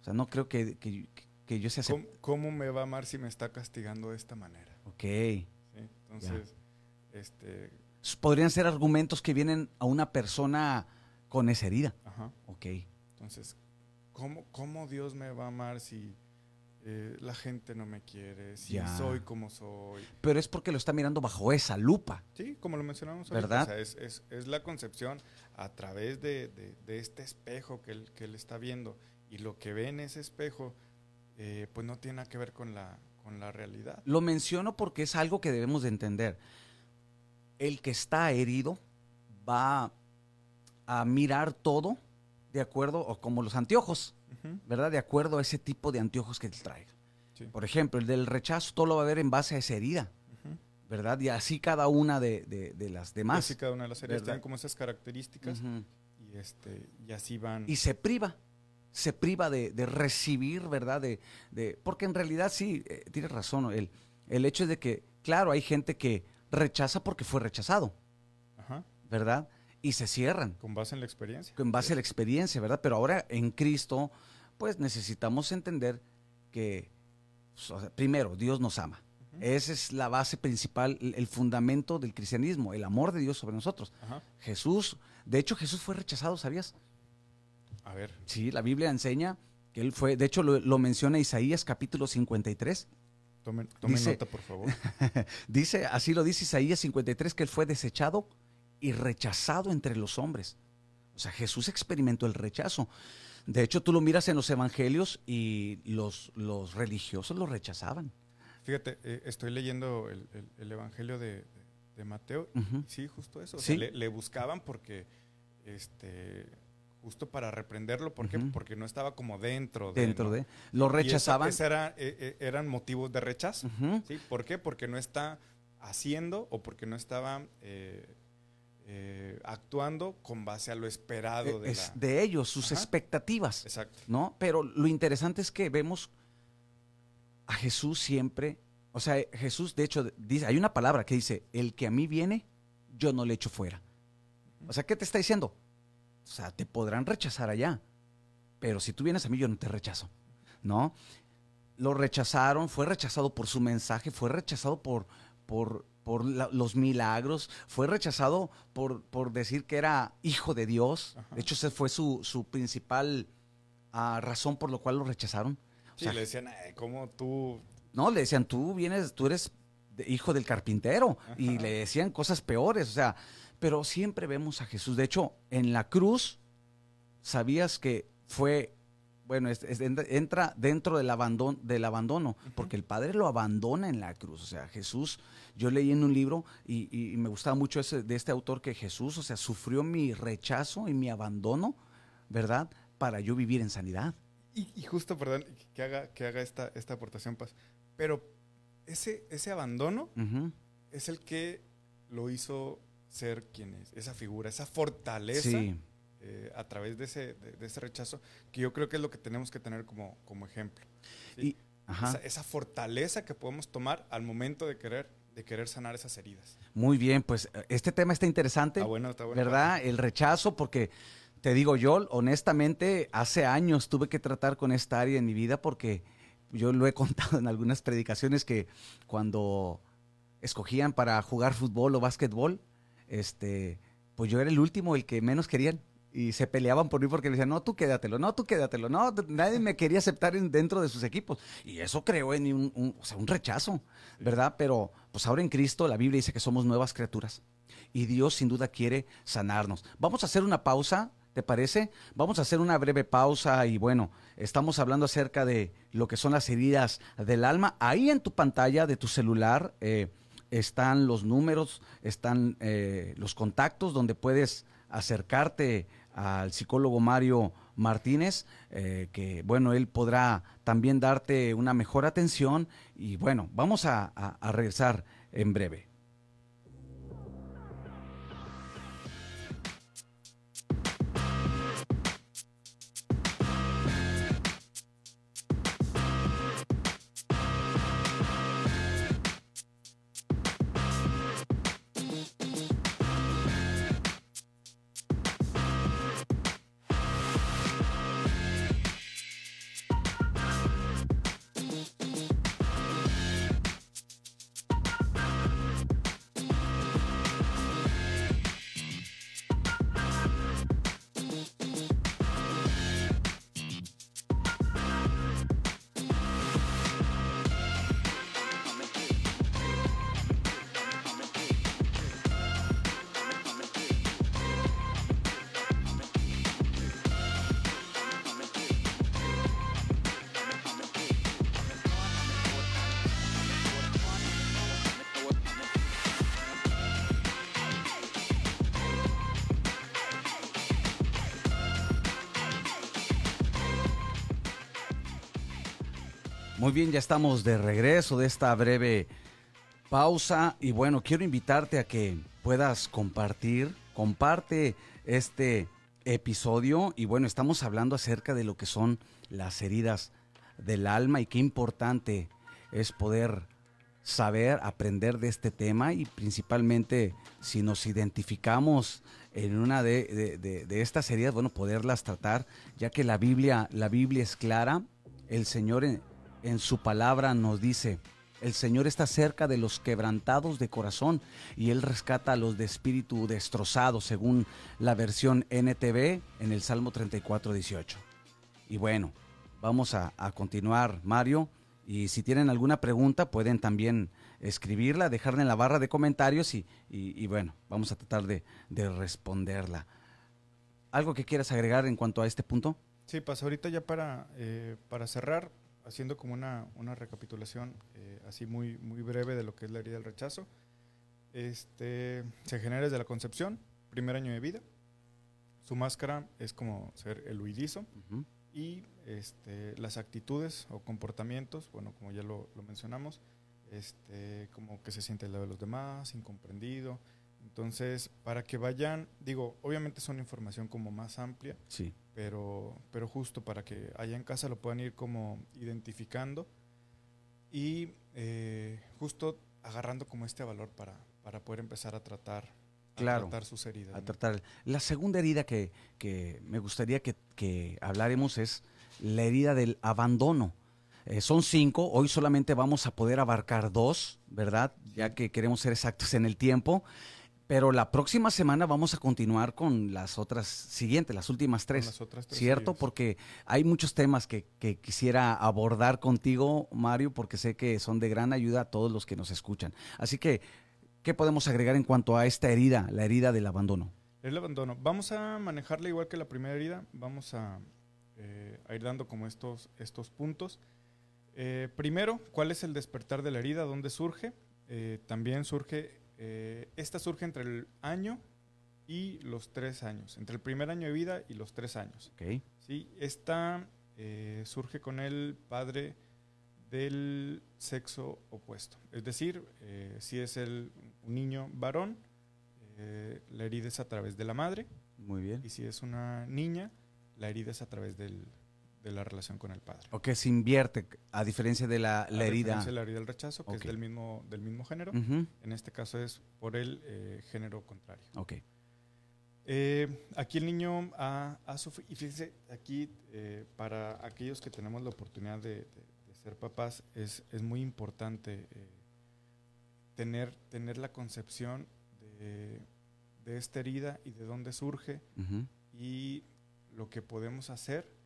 O sea, no creo que, que, que yo sea... ¿Cómo, cómo me va a amar si me está castigando de esta manera? Ok. ¿Sí? Entonces, este, podrían ser argumentos que vienen a una persona con esa herida. ajá. Ok. Entonces, ¿cómo, cómo Dios me va a amar si eh, la gente no me quiere, si Ya. soy como soy? Pero es porque lo está mirando bajo esa lupa. Sí, como lo mencionamos ¿Verdad? o sea, es, es- es la concepción a través de, de- de este espejo que él, que él está viendo y lo que ve en ese espejo, eh, pues no tiene nada que ver con la, con la realidad. Lo menciono porque es algo que debemos de entender. El que está herido va a mirar todo de acuerdo, o como los anteojos. ¿verdad? De acuerdo a ese tipo de anteojos que traiga. Sí. Por ejemplo, el del rechazo, todo lo va a ver en base a esa herida. ¿verdad? Y así cada una de, de- de las demás. Así cada una de las ¿Verdad? tienen como esas características y, este, y así van. Y se priva, se priva de, de recibir, ¿verdad? De, de- porque en realidad sí, eh, tienes razón, el, el hecho es de que, claro, hay gente que rechaza porque fue rechazado, Ajá. ¿verdad? Y se cierran. Con base en la experiencia. en base a la experiencia, ¿verdad? Pero ahora en Cristo, pues necesitamos entender que, pues, o sea, primero, Dios nos ama. Esa es la base principal, el fundamento del cristianismo, el amor de Dios sobre nosotros. Jesús, de hecho Jesús fue rechazado, ¿sabías? A ver. Sí, la Biblia enseña que él fue, de hecho lo, lo menciona Isaías capítulo 53. Tomen, tomen Dice- nota, por favor. Dice, así lo dice Isaías 53, que él fue desechado y rechazado entre los hombres. O sea, Jesús experimentó el rechazo. De hecho, tú lo miras en los evangelios y los, los religiosos lo rechazaban. Fíjate, eh, estoy leyendo el, el- el Evangelio de, de- Mateo. Y Sí, justo eso. O Sí. sea, le, le buscaban porque, este, justo para reprenderlo. ¿Por qué? Porque no estaba como dentro de. Dentro ¿no? de... Lo Y esa- rechazaban. esa era, eh, eh, eran motivos de rechazo. ¿sí? ¿Por qué? Porque no está haciendo o porque no estaba eh, eh, actuando con base a lo esperado de Eh, Es la... de ellos, sus Ajá. expectativas. Exacto. ¿no? Pero lo interesante es que vemos a Jesús siempre, o sea, Jesús, de hecho, dice, hay una palabra que dice, el que a mí viene, yo no le echo fuera. O sea, ¿qué te está diciendo? O sea, te podrán rechazar allá, pero si tú vienes a mí, yo no te rechazo, ¿no? Lo rechazaron, fue rechazado por su mensaje, fue rechazado por, por, por la- los milagros, fue rechazado por, por decir que era hijo de Dios. Ajá. De hecho, esa fue su, su principal ah, razón por lo cual lo rechazaron. O Sí, sea, le decían, "Ay, ¿cómo tú...? no, le decían, tú vienes, tú eres hijo del carpintero. Y le decían cosas peores. O sea, pero siempre vemos a Jesús. De hecho, en la cruz, sabías que fue, bueno, es- es- entra dentro del abandono, del abandono, porque el Padre lo abandona en la cruz. O sea, Jesús, yo leí en un libro y, y me gustaba mucho ese, de este autor que Jesús, o sea, sufrió mi rechazo y mi abandono, ¿verdad? Para yo vivir en sanidad. Y, y justo, perdón, que haga, que haga esta, esta aportación, Paz. Pero ese, ese abandono es el que lo hizo ser quien es, esa figura, esa fortaleza Sí. Eh, a través de ese, de, de ese rechazo, que yo creo que es lo que tenemos que tener como, como ejemplo. ¿sí? Y- ajá. Esa, esa fortaleza que podemos tomar al momento de querer, de querer sanar esas heridas. Muy bien, pues eh, este tema está interesante, Está bueno, está bueno. ¿verdad? El rechazo, porque te digo yo, honestamente, hace años tuve que tratar con esta área en mi vida porque yo lo he contado en algunas predicaciones que cuando escogían para jugar fútbol o básquetbol, este, pues yo era el último, el que menos querían. Y se peleaban por mí porque me decían, no, tú quédatelo, no, tú quédatelo, no, nadie me quería aceptar en- dentro de sus equipos. Y eso creó en un- o sea, un rechazo, ¿verdad? Pero pues ahora en Cristo la Biblia dice que somos nuevas criaturas y Dios sin duda quiere sanarnos. Vamos a hacer una pausa, ¿te parece? Vamos a hacer una breve pausa y bueno, estamos hablando acerca de lo que son las heridas del alma. Ahí en tu pantalla de tu celular eh, están los números, están eh, los contactos donde puedes acercarte al psicólogo Mario Martínez, eh, que bueno, él podrá también darte una mejor atención y bueno, vamos a- a- a regresar en breve. Muy bien, ya estamos de regreso de esta breve pausa y bueno, quiero invitarte a que puedas compartir, comparte este episodio y bueno, estamos hablando acerca de lo que son las heridas del alma y qué importante es poder saber, aprender de este tema y principalmente si nos identificamos en una de, estas heridas, bueno, poderlas tratar, ya que la Biblia, la Biblia es clara, el Señor en su palabra nos dice, el Señor está cerca de los quebrantados de corazón y Él rescata a los de espíritu destrozado, según la versión NTV en el Salmo 34, 18. Y bueno, vamos a, continuar, Mario. Y si tienen alguna pregunta, pueden también escribirla, dejarla en la barra de comentarios y, bueno, vamos a tratar de, responderla. ¿Algo que quieras agregar en cuanto a este punto? Sí, pues ahorita ya para, eh, para cerrar, haciendo como una, una recapitulación eh, así muy, muy breve de lo que es la herida del rechazo. Este, se genera desde la concepción, primer año de vida. Su máscara es como ser el huidizo. Y este, las actitudes o comportamientos, bueno, como ya lo, lo mencionamos, este, como que se siente al lado de los demás, incomprendido, entonces, para que vayan, digo, obviamente es una información como más amplia, sí. pero, pero justo para que allá en casa lo puedan ir como identificando y eh, justo agarrando como este valor para, para poder empezar a tratar, a tratar sus heridas. A tratar. La segunda herida que, que me gustaría que, que, habláramos es la herida del abandono. Eh, son cinco, hoy solamente vamos a poder abarcar dos, ¿verdad? Ya que queremos ser exactos en el tiempo. Pero la próxima semana vamos a continuar con las otras siguientes, las últimas tres. Las otras tres ¿Cierto? Porque hay muchos temas que, quisiera abordar contigo, Mario, porque sé que son de gran ayuda a todos los que nos escuchan. Así que, ¿qué podemos agregar en cuanto a esta herida, la herida del abandono? El abandono. Vamos a manejarla igual que la primera herida. Vamos a, eh, ir dando como estos, estos puntos. Eh, primero, ¿cuál es el despertar de la herida? ¿Dónde surge? Eh, también surge eh, esta surge entre el año y los tres años, entre el primer año de vida y los tres años. ¿sí? Esta eh, surge con el padre del sexo opuesto. Es decir, eh, si es el, un niño varón, la herida es a través de la madre. Muy bien. Y si es una niña, la herida es a través del, de la relación con el padre. O que se invierte, a diferencia de la, la herida. la herida del rechazo, que es del mismo, del mismo género. En este caso es por el eh, género contrario. Ok. Eh, aquí el niño ha, sufrido, y fíjense, aquí eh, para aquellos que tenemos la oportunidad de, ser papás, es, es muy importante tener, tener la concepción de, de, esta herida y de dónde surge y lo que podemos hacer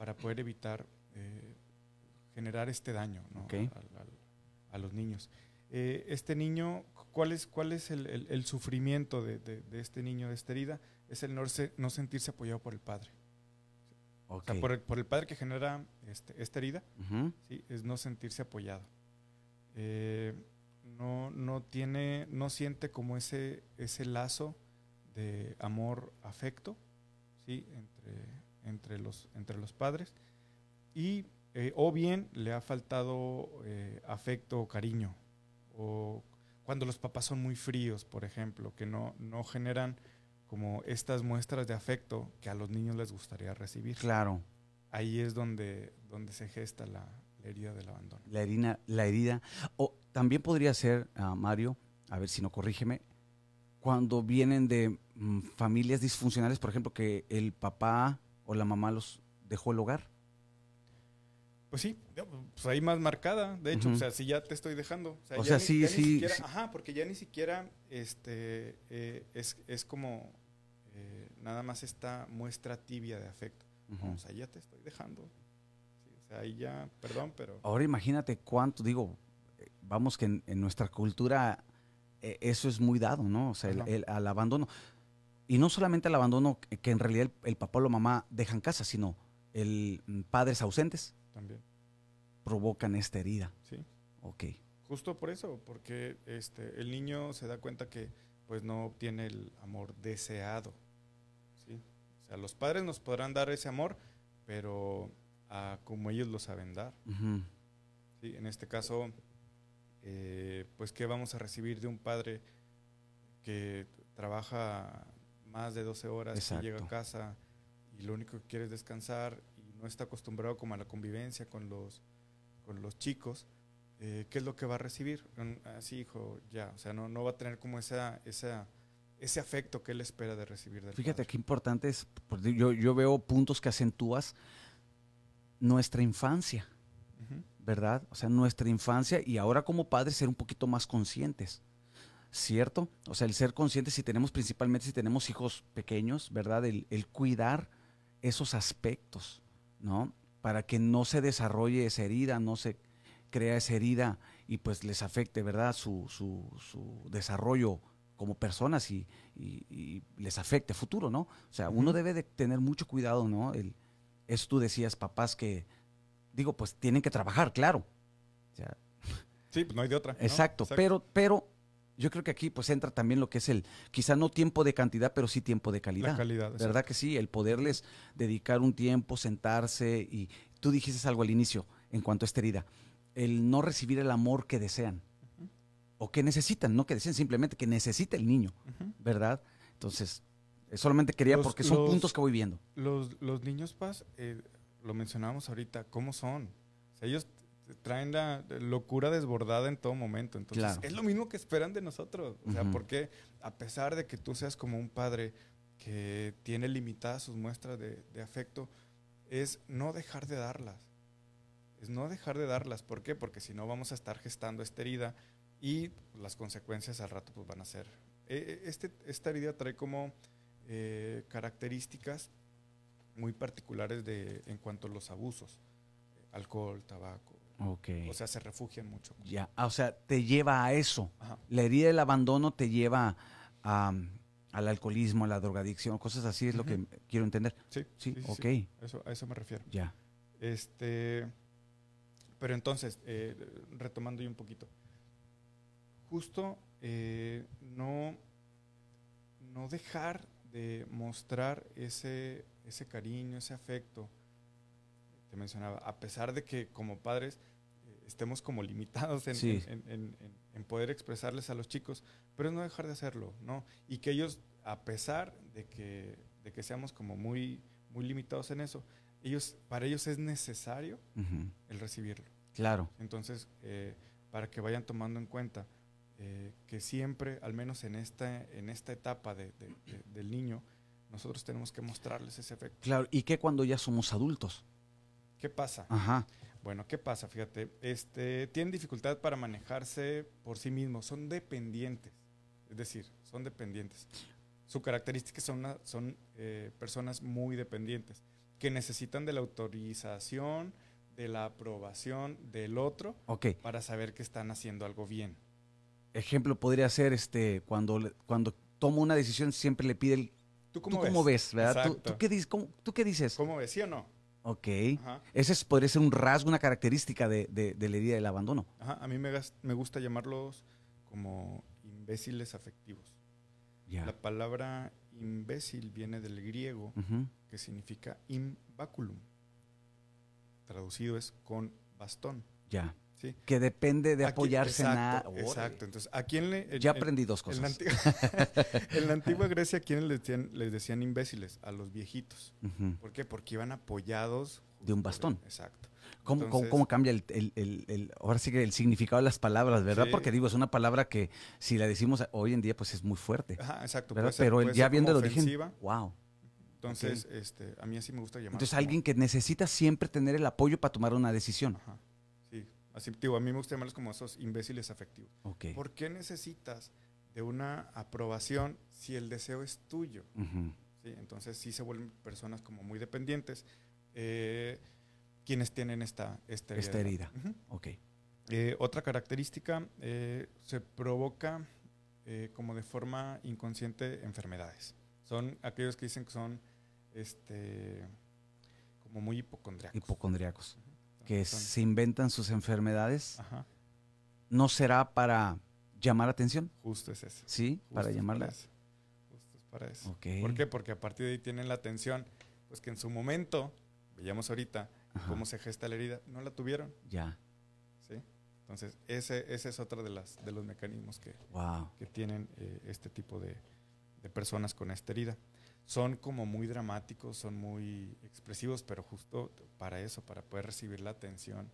para poder evitar eh, generar este daño a, los niños. Eh, este niño, ¿cuál es, cuál es el, sufrimiento de, este niño, de esta herida? Es el no, no sentirse apoyado por el padre. O sea, por el, padre que genera este, esta herida, ¿sí? es no sentirse apoyado. Eh, no, no, tiene, no siente como ese, ese lazo de amor, afecto, ¿sí? entre, entre los, entre los padres y eh, o bien le ha faltado eh, afecto o cariño o cuando los papás son muy fríos, por ejemplo, que no, no generan como estas muestras de afecto que a los niños les gustaría recibir. Claro. Ahí es donde, donde se gesta la, herida del abandono. La herida, la herida. O también podría ser, ah, Mario, a ver si no corrígeme, cuando vienen de mm, familias disfuncionales, por ejemplo, que el papá o la mamá los dejó el hogar? Pues sí, pues ahí más marcada, de hecho, o sea, si ya te estoy dejando. O sea, sí, sí, Ajá, porque ya ni siquiera este, eh, es, es, como eh, nada más esta muestra tibia de afecto. O sea, ya te estoy dejando. o sea, ahí ya, perdón, pero... Ahora imagínate cuánto, digo, eh, vamos que en, nuestra cultura eso es muy dado, ¿no? O sea, el, al abandono. Y no solamente el abandono que en realidad el, papá o la mamá dejan casa, sino el mm, padres ausentes. También. Provocan esta herida. Sí. Ok. Justo por eso, porque este, el niño se da cuenta que pues no obtiene el amor deseado. ¿sí? O sea, los padres nos podrán dar ese amor, pero como ellos lo saben dar. Sí, en este caso, eh, pues, ¿qué vamos a recibir de un padre que trabaja más de 12 horas y llega a casa y lo único que quiere es descansar y no está acostumbrado como a la convivencia con los, con los chicos? Eh, ¿Qué es lo que va a recibir? Así, hijo, ya, o sea, no, no va a tener como esa, esa, ese afecto que él espera de recibir del Fíjate padre. qué importante es, yo, yo veo puntos que acentúas nuestra infancia, ¿verdad? O sea, nuestra infancia y ahora como padres ser un poquito más conscientes, ¿cierto? O sea, el ser conscientes si tenemos principalmente, si tenemos hijos pequeños, ¿verdad? El, cuidar esos aspectos, ¿no? Para que no se desarrolle esa herida, no se crea esa herida y pues les afecte, ¿verdad? Su, su, su desarrollo como personas y, les afecte futuro, ¿no? O sea, uno debe de tener mucho cuidado, ¿no? El, eso tú decías, papás que, digo, pues tienen que trabajar, claro. sí, pues no hay de otra. Exacto, pero, pero yo creo que aquí pues entra también lo que es el, quizá no tiempo de cantidad, pero sí tiempo de calidad. La calidad. ¿Verdad que sí? El poderles dedicar un tiempo, sentarse y tú dijiste algo al inicio en cuanto a esta herida, el no recibir el amor que desean o que necesitan, no que desean, simplemente que necesita el niño, ¿verdad? Entonces, eh, solamente quería, porque son puntos que voy viendo. Los, los niños, Paz, eh, lo mencionábamos ahorita, ¿cómo son? ellos traen la locura desbordada en todo momento. Entonces, es lo mismo que esperan de nosotros. O sea, porque a pesar de que tú seas como un padre que tiene limitadas sus muestras de, afecto, es no dejar de darlas. Es no dejar de darlas. ¿Por qué? Porque si no vamos a estar gestando esta herida y las consecuencias al rato pues van a ser. E, e, este, esta herida trae como eh, características muy particulares de, en cuanto a los abusos. Alcohol, tabaco. O sea, se refugian mucho. Ya, ah, o sea, te lleva a eso. La herida del abandono te lleva al alcoholismo, a la drogadicción, cosas así es lo que quiero entender. Sí, sí, ok. Eso, a eso me refiero. Ya. Este, pero entonces, eh, retomando yo un poquito. Justo eh, no, no dejar de mostrar ese, ese cariño, ese afecto. Te mencionaba, a pesar de que como padres eh, estemos como limitados en, poder expresarles a los chicos, pero no dejar de hacerlo, ¿no? Y que ellos, a pesar de que, de que seamos como muy, muy limitados en eso, ellos, para ellos es necesario el recibirlo. Claro. Entonces, eh, para que vayan tomando en cuenta eh, que siempre, al menos en esta, en esta etapa del niño, nosotros tenemos que mostrarles ese efecto. Claro, ¿y qué cuando ya somos adultos? ¿Qué pasa? Ajá. Bueno, ¿qué pasa? Fíjate, este, tienen dificultad para manejarse por sí mismos, son dependientes, es decir, son dependientes. Su característica son, son eh, personas muy dependientes, que necesitan de la autorización, de la aprobación del otro para saber que están haciendo algo bien ejemplo podría ser este cuando, cuando tomo una decisión siempre le pide el... ¿Tú cómo, ves? ¿verdad? ¿Tú, qué, ¿Tú, qué, dices? ¿Cómo ves? ¿Sí o no? Ok. Ese podría ser un rasgo, una característica de, de, la herida del abandono. Ajá. A mí me, me gusta llamarlos como imbéciles afectivos. La palabra imbécil viene del griego, que significa imbaculum. Traducido es con bastón. Ya. Que depende de apoyarse en nada. Exacto. Entonces, ¿a quién le...? ya aprendí dos cosas. En la, antigua, Grecia, ¿a quiénes les decían, les decían imbéciles? A los viejitos. ¿Por qué? Porque iban apoyados... De un bastón. exacto. ¿Cómo, cómo, cambia el, el, el, ahora sí que el significado de las palabras, ¿verdad? Porque digo, es una palabra que si la decimos hoy en día, pues es muy fuerte. Ajá, exacto. Pero ya viendo el origen, wow. Entonces, este, a mí así me gusta llamar. Entonces, alguien que necesita siempre tener el apoyo para tomar una decisión. Ajá. Así, digo, a mí me gusta llamarlos como esos imbéciles afectivos. ¿Por qué necesitas de una aprobación si el deseo es tuyo? Entonces sí se vuelven personas como muy dependientes eh, quienes tienen esta, esta herida. Eh, otra característica, eh, se provoca como de forma inconsciente enfermedades. Son aquellos que dicen que son este, como muy hipocondriacos. Hipocondriacos que se inventan sus enfermedades, ¿no será para llamar atención? Justo es eso. Sí, para llamarla. Justo es para eso. ¿Por qué? Porque a partir de ahí tienen la atención, pues que en su momento, veíamos ahorita cómo se gesta la herida, no la tuvieron. Ya. ¿Sí? Entonces, ese, ese es otro de, las, de los mecanismos que, Wow. que tienen eh, este tipo de, de personas con esta herida. Son como muy dramáticos, son muy expresivos, pero justo para eso, para poder recibir la atención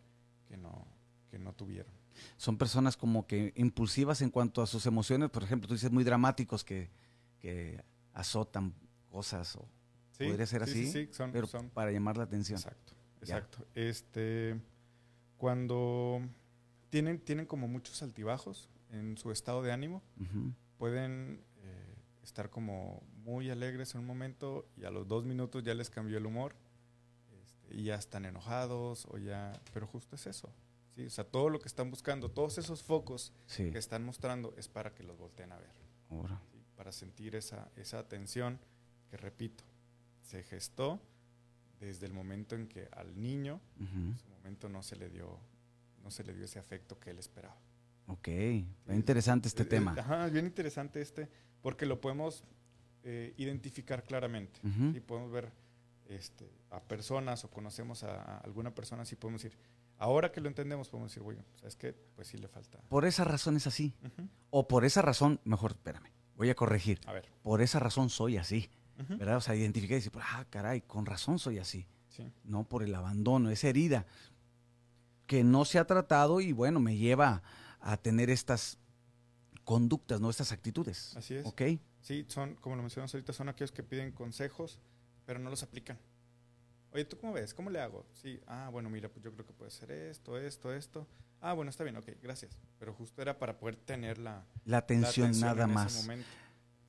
que no, que no tuvieron. Son personas como que impulsivas en cuanto a sus emociones. Por ejemplo, tú dices muy dramáticos que, que azotan cosas o Sí, podría ser sí, así, sí, sí, son- pero son- para llamar la atención. Exacto, Ya. exacto. Este, cuando tienen, tienen como muchos altibajos en su estado de ánimo, pueden eh, estar como muy alegres en un momento y a los dos minutos ya les cambió el humor este, y ya están enojados o ya, pero justo es eso. ¿sí? O sea, todo lo que están buscando, todos esos focos Sí. que están mostrando es para que los volteen a ver, Ahora. ¿sí? para sentir esa, esa atención que, repito, se gestó desde el momento en que al niño en su momento no se le dio no se le dio ese afecto que él esperaba. Ok. Está interesante este tema. Ajá, bien interesante este, porque lo podemos eh, identificar claramente. Ujú. Y podemos ver este, a personas o conocemos a, a alguna persona, así podemos decir, ahora que lo entendemos, podemos decir, bueno, ¿sabes qué? Pues sí le falta. Por esa razón es así. O por esa razón, mejor, espérame, voy a corregir. A ver. Por esa razón soy así. ¿Verdad? O sea, identificar y decir, ah, caray, con razón soy así. Sí. no por el abandono, esa herida que no se ha tratado y bueno, me lleva a tener estas conductas, no estas actitudes. Así es. ¿Ok? Sí, son, como lo mencionamos ahorita, son aquellos que piden consejos, pero no los aplican. Oye, ¿tú cómo ves? ¿Cómo le hago? Sí, ah, bueno, mira, pues yo creo que puede ser esto, esto, esto. Ah, bueno, está bien, ok, gracias. Pero justo era para poder tener la, La la atención, nada en ese más. momento.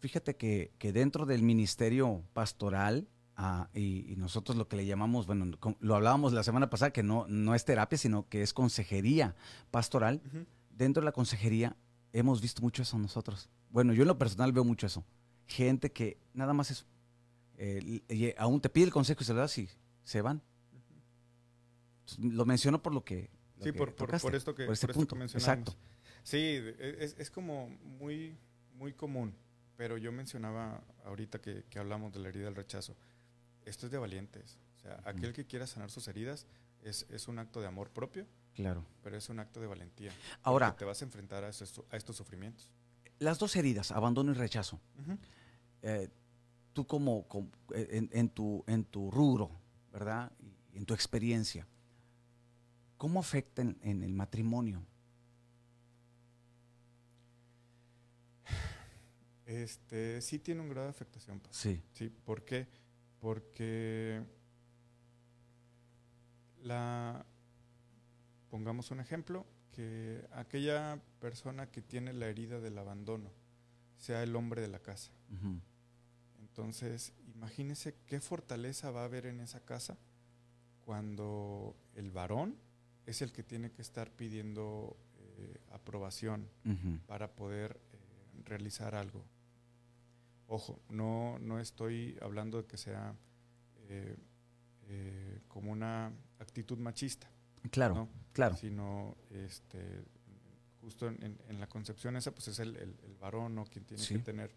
Fíjate que, que dentro del ministerio pastoral, ah, y, y nosotros lo que le llamamos, bueno, lo hablábamos la semana pasada, que no, no es terapia, sino que es consejería pastoral. Dentro de la consejería hemos visto mucho eso nosotros. Bueno, yo en lo personal veo mucho eso. Gente que nada más eso. eh, y aún te pide el consejo y se lo das y se van. Lo menciono por lo que. lo Sí, que por, por, tocaste, por esto que, por ese por esto punto. que mencionamos. Exacto. Sí, e- es, es como muy, muy común, pero yo mencionaba ahorita que, que hablamos de la herida del rechazo. Esto es de valientes. O sea, aquel que quiera sanar sus heridas es, es un acto de amor propio, Claro. pero es un acto de valentía. Ahora, te vas a enfrentar a estos, a estos sufrimientos. Las dos heridas, abandono y rechazo. Eh, tú como, como- eh, en, en tu, en tu rubro, ¿verdad? Y en tu experiencia, ¿cómo afectan en el matrimonio? Este, sí tiene un grado de afectación. Sí. Sí, ¿por qué? Porque la pongamos un ejemplo, que aquella persona que tiene la herida del abandono sea el hombre de la casa. Entonces, imagínese qué fortaleza va a haber en esa casa cuando el varón es el que tiene que estar pidiendo eh, aprobación para poder eh, realizar algo. Ojo, no, no estoy hablando de que sea eh, como una actitud machista, Claro, ¿no? claro. sino este, justo en, en- en la concepción esa, pues es el, el- el varón ¿no? quien tiene Sí. que tener,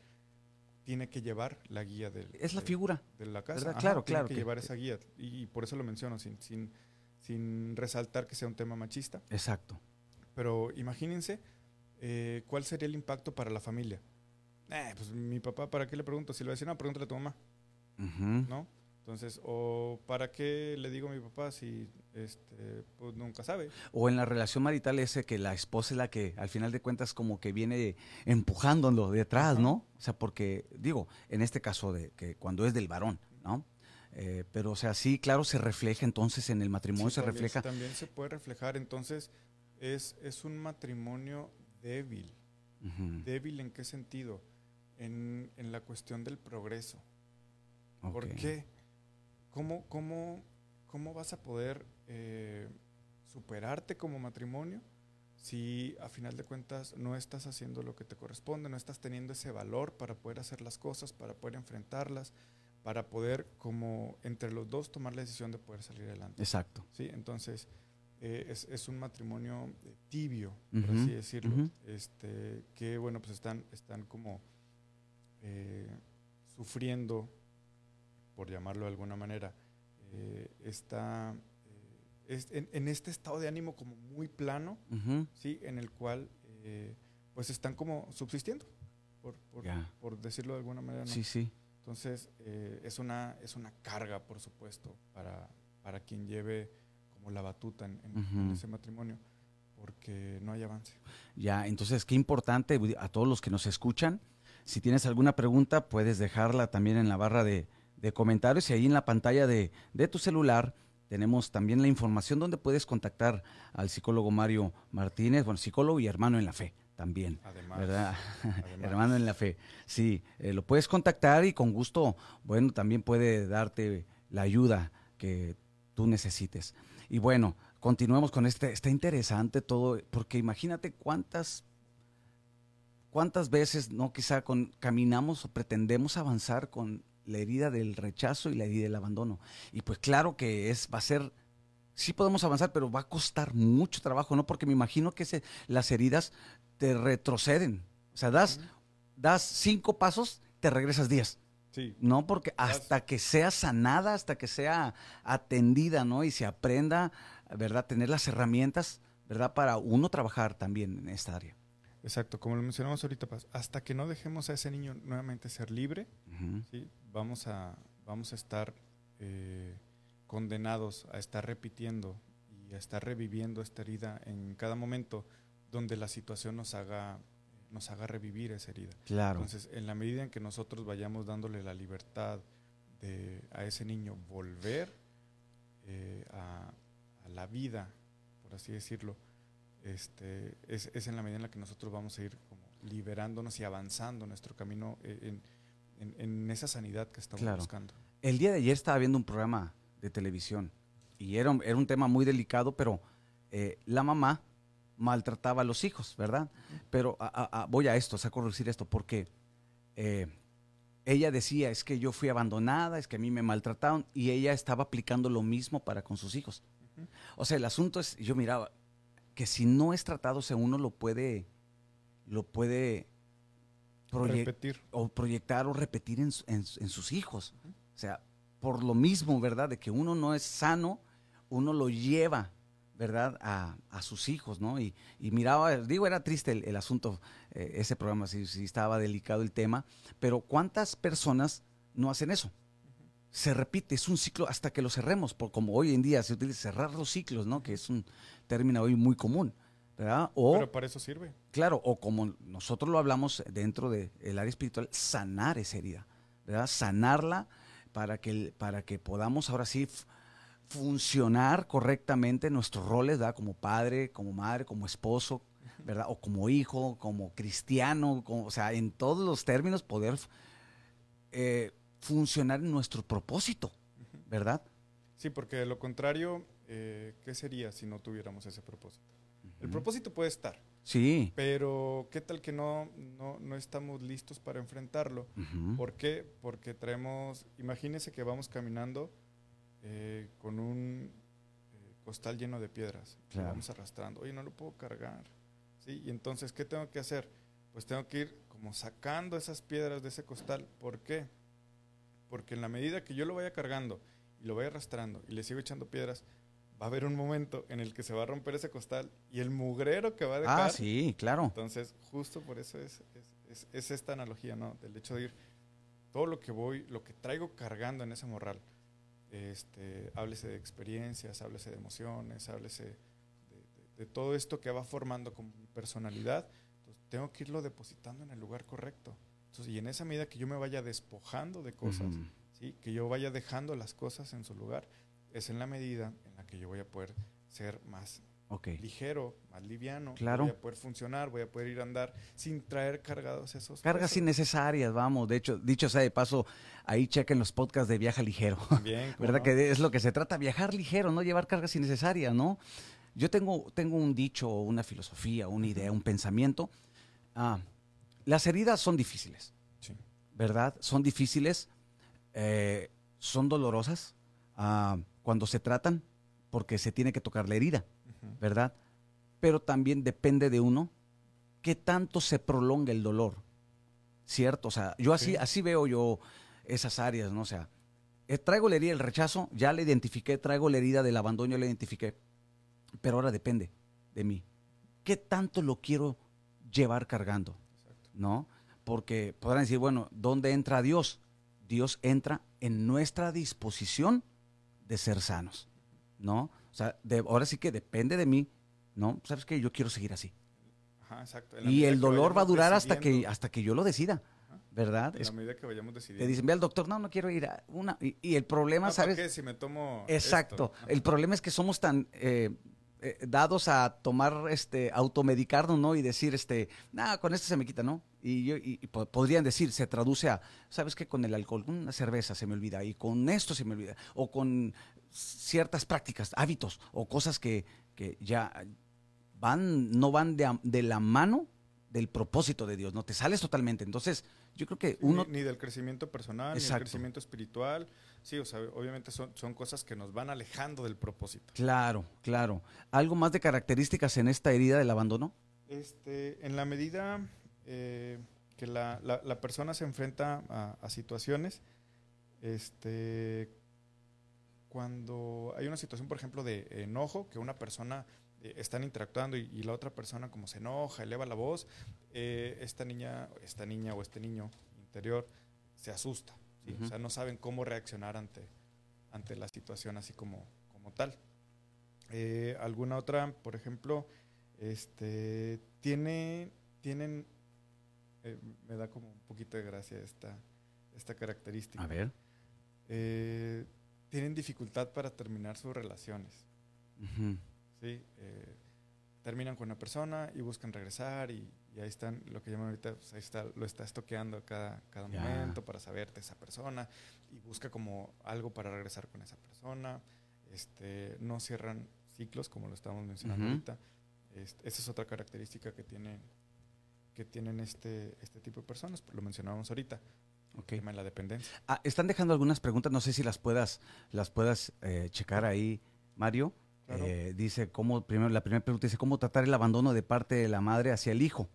tiene que llevar la guía del, Es la de- figura. de la casa. Ajá, Claro, tiene claro que que- llevar esa guía. Y, por eso lo menciono, sin, sin, sin resaltar que sea un tema machista. Exacto. Pero imagínense eh, cuál sería el impacto para la familia. Eh, pues mi papá, ¿para qué le pregunto? Si le va a decir, no, pregúntale a tu mamá, Ujú. ¿no? Entonces, o ¿para qué le digo a mi papá si este, pues nunca sabe? O en la relación marital ese que la esposa es la que al final de cuentas como que viene empujándolo detrás, Ajá. ¿no? O sea, porque digo, en este caso de que cuando es del varón, ¿no? Eh, pero o sea, sí, claro, se refleja entonces en el matrimonio, Sí, se también- refleja. También se puede reflejar. Entonces, es, es un matrimonio débil. ¿Débil en qué sentido? En, en la cuestión del progreso. ¿Por Ok. qué? ¿Cómo, cómo, cómo vas a poder eh, superarte como matrimonio si a final de cuentas no estás haciendo lo que te corresponde, no estás teniendo ese valor para poder hacer las cosas, para poder enfrentarlas, para poder como entre los dos tomar la decisión de poder salir adelante? Exacto. ¿sí? Entonces, eh, es, es un matrimonio eh, tibio, por así decirlo, este, que bueno, pues están, están como eh, sufriendo, por llamarlo de alguna manera, eh, esta, eh, es- en, en este estado de ánimo como muy plano. ¿sí? En el cual eh, pues están como subsistiendo, por, por- decirlo de alguna manera. ¿no? Sí, sí. Entonces, eh, es, una, es una carga, por supuesto, para, para quien lleve como la batuta en, en- en Ujú. ese matrimonio, porque no hay avance. Ya, entonces qué importante a todos los que nos escuchan. Si tienes alguna pregunta, puedes dejarla también en la barra de, de comentarios y ahí en la pantalla de, de tu celular tenemos también la información donde puedes contactar al psicólogo Mario Martínez, bueno, psicólogo y hermano en la fe también. Además, ¿verdad? además. Hermano en la fe. Sí, eh, lo puedes contactar y con gusto, bueno, también puede darte la ayuda que tú necesites. Y bueno, continuemos con este, está interesante todo, porque imagínate cuántas, cuántas veces, no, quizá con, caminamos o pretendemos avanzar con la herida del rechazo y la herida del abandono. Y pues claro que es, va a ser, sí podemos avanzar, pero va a costar mucho trabajo, ¿no? Porque me imagino que se, las heridas te retroceden. O sea, das, das cinco pasos, te regresas diez. Sí, No, porque hasta que sea sanada, hasta que sea atendida, ¿no? Y se aprenda, ¿verdad? Tener las herramientas, ¿verdad? Para uno trabajar también en esta área. exacto. Como lo mencionamos ahorita, hasta que no dejemos a ese niño nuevamente ser libre. ¿sí? Vamos, a, vamos a estar eh, condenados a estar repitiendo y a estar reviviendo esta herida en cada momento donde la situación nos haga, nos haga revivir esa herida. Claro. Entonces, en la medida en que nosotros vayamos dándole la libertad de, a ese niño volver eh, a, a la vida, por así decirlo, este, es, es en la medida en la que nosotros vamos a ir como liberándonos y avanzando nuestro camino eh, en, en- en esa sanidad que estamos Claro. buscando. El día de ayer estaba viendo un programa de televisión y era, un- era un tema muy delicado, pero eh, la mamá maltrataba a los hijos, ¿verdad? Pero a- a- a- voy a esto, saco a decir esto, porque eh, ella decía, es que yo fui abandonada, es que a mí me maltrataron, y ella estaba aplicando lo mismo para con sus hijos. O sea, el asunto es, yo miraba, que si no es tratado, o sea, uno lo puede, lo puede proye- Repetir. o proyectar o repetir en, en en sus hijos. O sea, por lo mismo, ¿verdad? De que uno no es sano, uno lo lleva, ¿verdad? A, a sus hijos, ¿no? Y, y miraba, digo, era triste el, el asunto, eh, ese programa, sí, sí estaba delicado el tema, pero ¿cuántas personas no hacen eso? Se repite, es un ciclo hasta que lo cerremos, por como hoy en día se utiliza cerrar los ciclos, ¿no? Que es un término hoy muy común, ¿verdad? O Pero para eso sirve. Claro, o como nosotros lo hablamos dentro del área espiritual, sanar esa herida, ¿verdad? Sanarla para que, para que podamos ahora sí funcionar correctamente en nuestros roles, ¿verdad? Como padre, como madre, como esposo, ¿verdad? O como hijo, como cristiano, como- o sea, en todos los términos poder eh, funcionar en nuestro propósito, ¿verdad? Sí, porque de lo contrario, eh, ¿qué sería si no tuviéramos ese propósito? El propósito puede estar, Sí. pero ¿qué tal que no, no, no estamos listos para enfrentarlo? ¿Por qué? Porque traemos, imagínese que vamos caminando eh, con un eh, costal lleno de piedras. Claro. Vamos arrastrando. Oye, no lo puedo cargar. ¿Sí? Y entonces, ¿qué tengo que hacer? Pues tengo que ir como sacando esas piedras de ese costal. ¿Por qué? Porque en la medida que yo lo vaya cargando y lo vaya arrastrando y le sigo echando piedras, va a haber un momento en el que se va a romper ese costal y el mugrero que va a dejar Ah, sí, claro. entonces, justo por eso es, es, es- es esta analogía, ¿no? Del hecho de ir, todo lo que voy, lo que traigo cargando en ese morral, este, háblese de experiencias, háblese de emociones, háblese de, de- de todo esto que va formando como mi personalidad, entonces tengo que irlo depositando en el lugar correcto. Entonces, y en esa medida que yo me vaya despojando de cosas. ¿sí? que yo vaya dejando las cosas en su lugar, es en la medida que yo voy a poder ser más ligero, más liviano. Claro. Voy a poder funcionar, voy a poder ir a andar sin traer cargados esos. Cargas pesos. innecesarias, vamos. De hecho, dicho sea de paso, ahí chequen los podcasts de Viaja Ligero. Bien, ¿cómo ¿Verdad no? que es lo que se trata? Viajar ligero, no llevar cargas innecesarias, ¿no? Yo tengo, tengo un dicho, una filosofía, una idea, un pensamiento. Ah, las heridas son difíciles, Sí. ¿verdad? Son difíciles, eh, son dolorosas ah, cuando se tratan, porque se tiene que tocar la herida. ¿verdad? Pero también depende de uno qué tanto se prolonga el dolor, ¿cierto? O sea, yo así, Sí. así veo yo esas áreas, ¿no? O sea, eh, traigo la herida del rechazo, ya la identifiqué, traigo la herida del abandono, ya la identifiqué. Pero ahora depende de mí. ¿Qué tanto lo quiero llevar cargando? ¿No? Porque podrán decir, bueno, ¿dónde entra Dios? Dios entra en nuestra disposición de ser sanos, ¿no? O sea, ahora sí que depende de mí, ¿no? ¿Sabes qué? Yo quiero seguir así. Ajá, exacto. Y el dolor va a durar hasta que, hasta que yo lo decida. ¿verdad? En la medida que vayamos decidiendo. Te dicen, ve al doctor, no, no quiero ir a una. Y, el problema, ¿sabes? ¿Por qué? Si me tomo. Exacto. El problema es que somos tan eh, eh, dados a tomar, este, automedicarnos, ¿no? Y decir, este, nada, con esto se me quita, ¿no? Y, yo, y, podrían decir, se traduce a, ¿sabes qué? Con el alcohol, una cerveza se me olvida, y con esto se me olvida, o con ciertas prácticas, hábitos, o cosas que, que ya van, no van de, de la mano del propósito de Dios, no te sales totalmente. Entonces, yo creo que uno... Ni, del crecimiento personal, ni del crecimiento espiritual. Sí, o sea, obviamente son, son cosas que nos van alejando del propósito. Claro, claro. ¿Algo más de características en esta herida del abandono? Este, en la medida eh, que la, la, persona se enfrenta a, a situaciones, este, cuando hay una situación, por ejemplo, de enojo, que una persona eh, están interactuando y, la otra persona como se enoja, eleva la voz, eh, esta niña, esta niña o este niño interior se asusta, o sea, no saben cómo reaccionar ante, ante la situación así como, como tal. Eh, alguna otra, por ejemplo, este, tiene, tienen, me da como un poquito de gracia esta, esta característica. A ver. Tienen dificultad para terminar sus relaciones. ¿sí? Eh, terminan con una persona y buscan regresar y, ahí están, lo que llaman ahorita, pues, ahí está, lo está estoqueando cada, cada momento para saberte esa persona y busca como algo para regresar con esa persona. Este, no cierran ciclos como lo estamos mencionando ahorita. Este, esa es otra característica que tienen, que tienen este, este tipo de personas, lo mencionábamos ahorita. Okay. El tema de la dependencia. Ah, están dejando algunas preguntas, no sé si las puedas, las puedas eh, checar ahí, Mario. Eh, dice cómo, primero, la primera pregunta dice cómo tratar el abandono de parte de la madre hacia el hijo,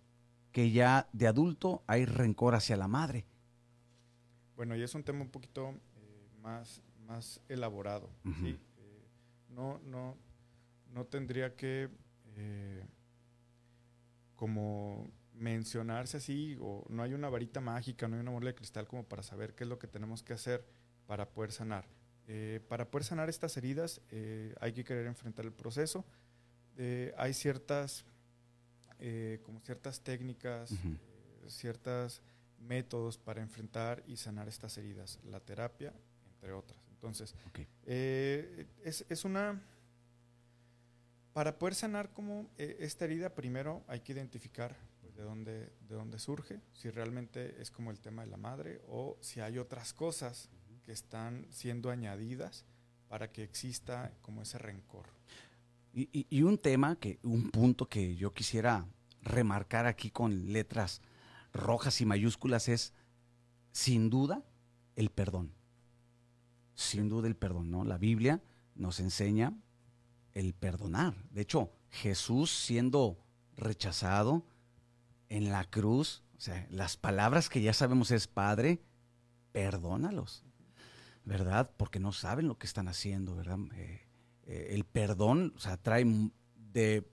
que ya de adulto hay rencor hacia la madre. Bueno, y es un tema un poquito eh, más, más elaborado. No, no, no tendría que como mencionarse así, o no hay una varita mágica, no hay una bola de cristal como para saber qué es lo que tenemos que hacer para poder sanar. Eh, para poder sanar estas heridas eh, hay que querer enfrentar el proceso. Eh, hay ciertas, como ciertas técnicas, ciertos métodos para enfrentar y sanar estas heridas. La terapia, entre otras. Entonces, es, es, una... Para poder sanar como esta herida, primero hay que identificar de, dónde, de dónde surge, si realmente es como el tema de la madre o si hay otras cosas que están siendo añadidas para que exista como ese rencor. Y, un tema, que, un punto que yo quisiera remarcar aquí con letras rojas y mayúsculas es, sin duda, el perdón. Sin duda el perdón, ¿no? La Biblia nos enseña el perdonar. De hecho, Jesús siendo rechazado en la cruz, o sea, las palabras que ya sabemos es Padre, perdónalos. ¿verdad? Porque no saben lo que están haciendo, ¿verdad? Eh, eh, el perdón, o sea, trae de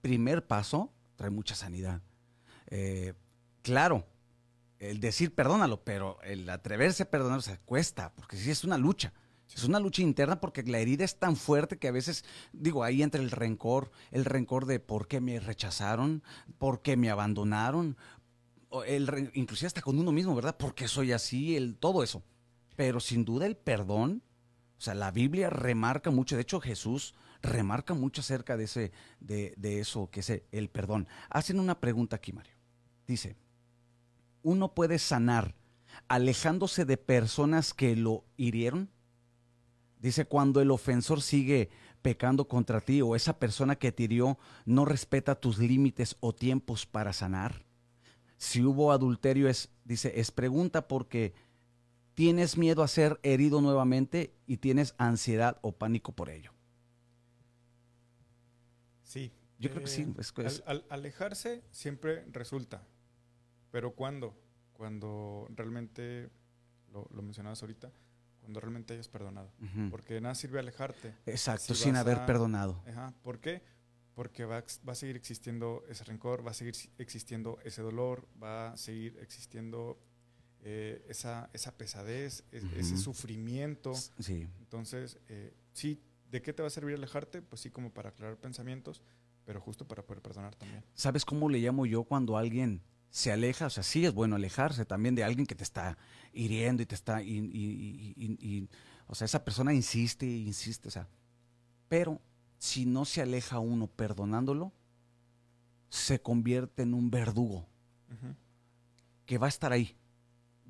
primer paso, trae mucha sanidad. Eh, claro, el decir perdónalo, pero el atreverse a perdonar, o sea, cuesta, porque sí es una lucha. Es una lucha interna porque la herida es tan fuerte que a veces, digo, ahí entra el rencor, el rencor de por qué me rechazaron, por qué me abandonaron, el, inclusive hasta con uno mismo, ¿verdad? ¿Por qué soy así? El, todo eso. Pero sin duda el perdón, o sea, la Biblia remarca mucho, de hecho Jesús remarca mucho acerca de, ese, de, de eso, que es el perdón. Hacen una pregunta aquí, Mario. Dice, ¿uno puede sanar alejándose de personas que lo hirieron? Dice, cuando el ofensor sigue pecando contra ti o esa persona que te hirió no respeta tus límites o tiempos para sanar. Si hubo adulterio es, dice, es pregunta porque tienes miedo a ser herido nuevamente y tienes ansiedad o pánico por ello. Sí. Yo creo que sí. Eh, al, alejarse siempre resulta. Pero ¿cuándo? Cuando realmente, lo, mencionabas ahorita, cuando realmente hayas perdonado. Porque nada sirve alejarte. Exacto, si sin haber a- perdonado. Ajá, ¿Por qué? Porque va, va a seguir existiendo ese rencor, va a seguir existiendo ese dolor, va a seguir existiendo eh, esa, esa pesadez, es- ese sufrimiento. Sí, Entonces, eh, sí, ¿de qué te va a servir alejarte? Pues sí, como para aclarar pensamientos, pero justo para poder perdonar también. ¿Sabes cómo le llamo yo cuando alguien se aleja? O sea, sí es bueno alejarse también de alguien que te está hiriendo y te está... y- y- y- y- o sea, esa persona insiste insiste, o sea, pero si no se aleja uno perdonándolo, se convierte en un verdugo Ujú. que va a estar ahí,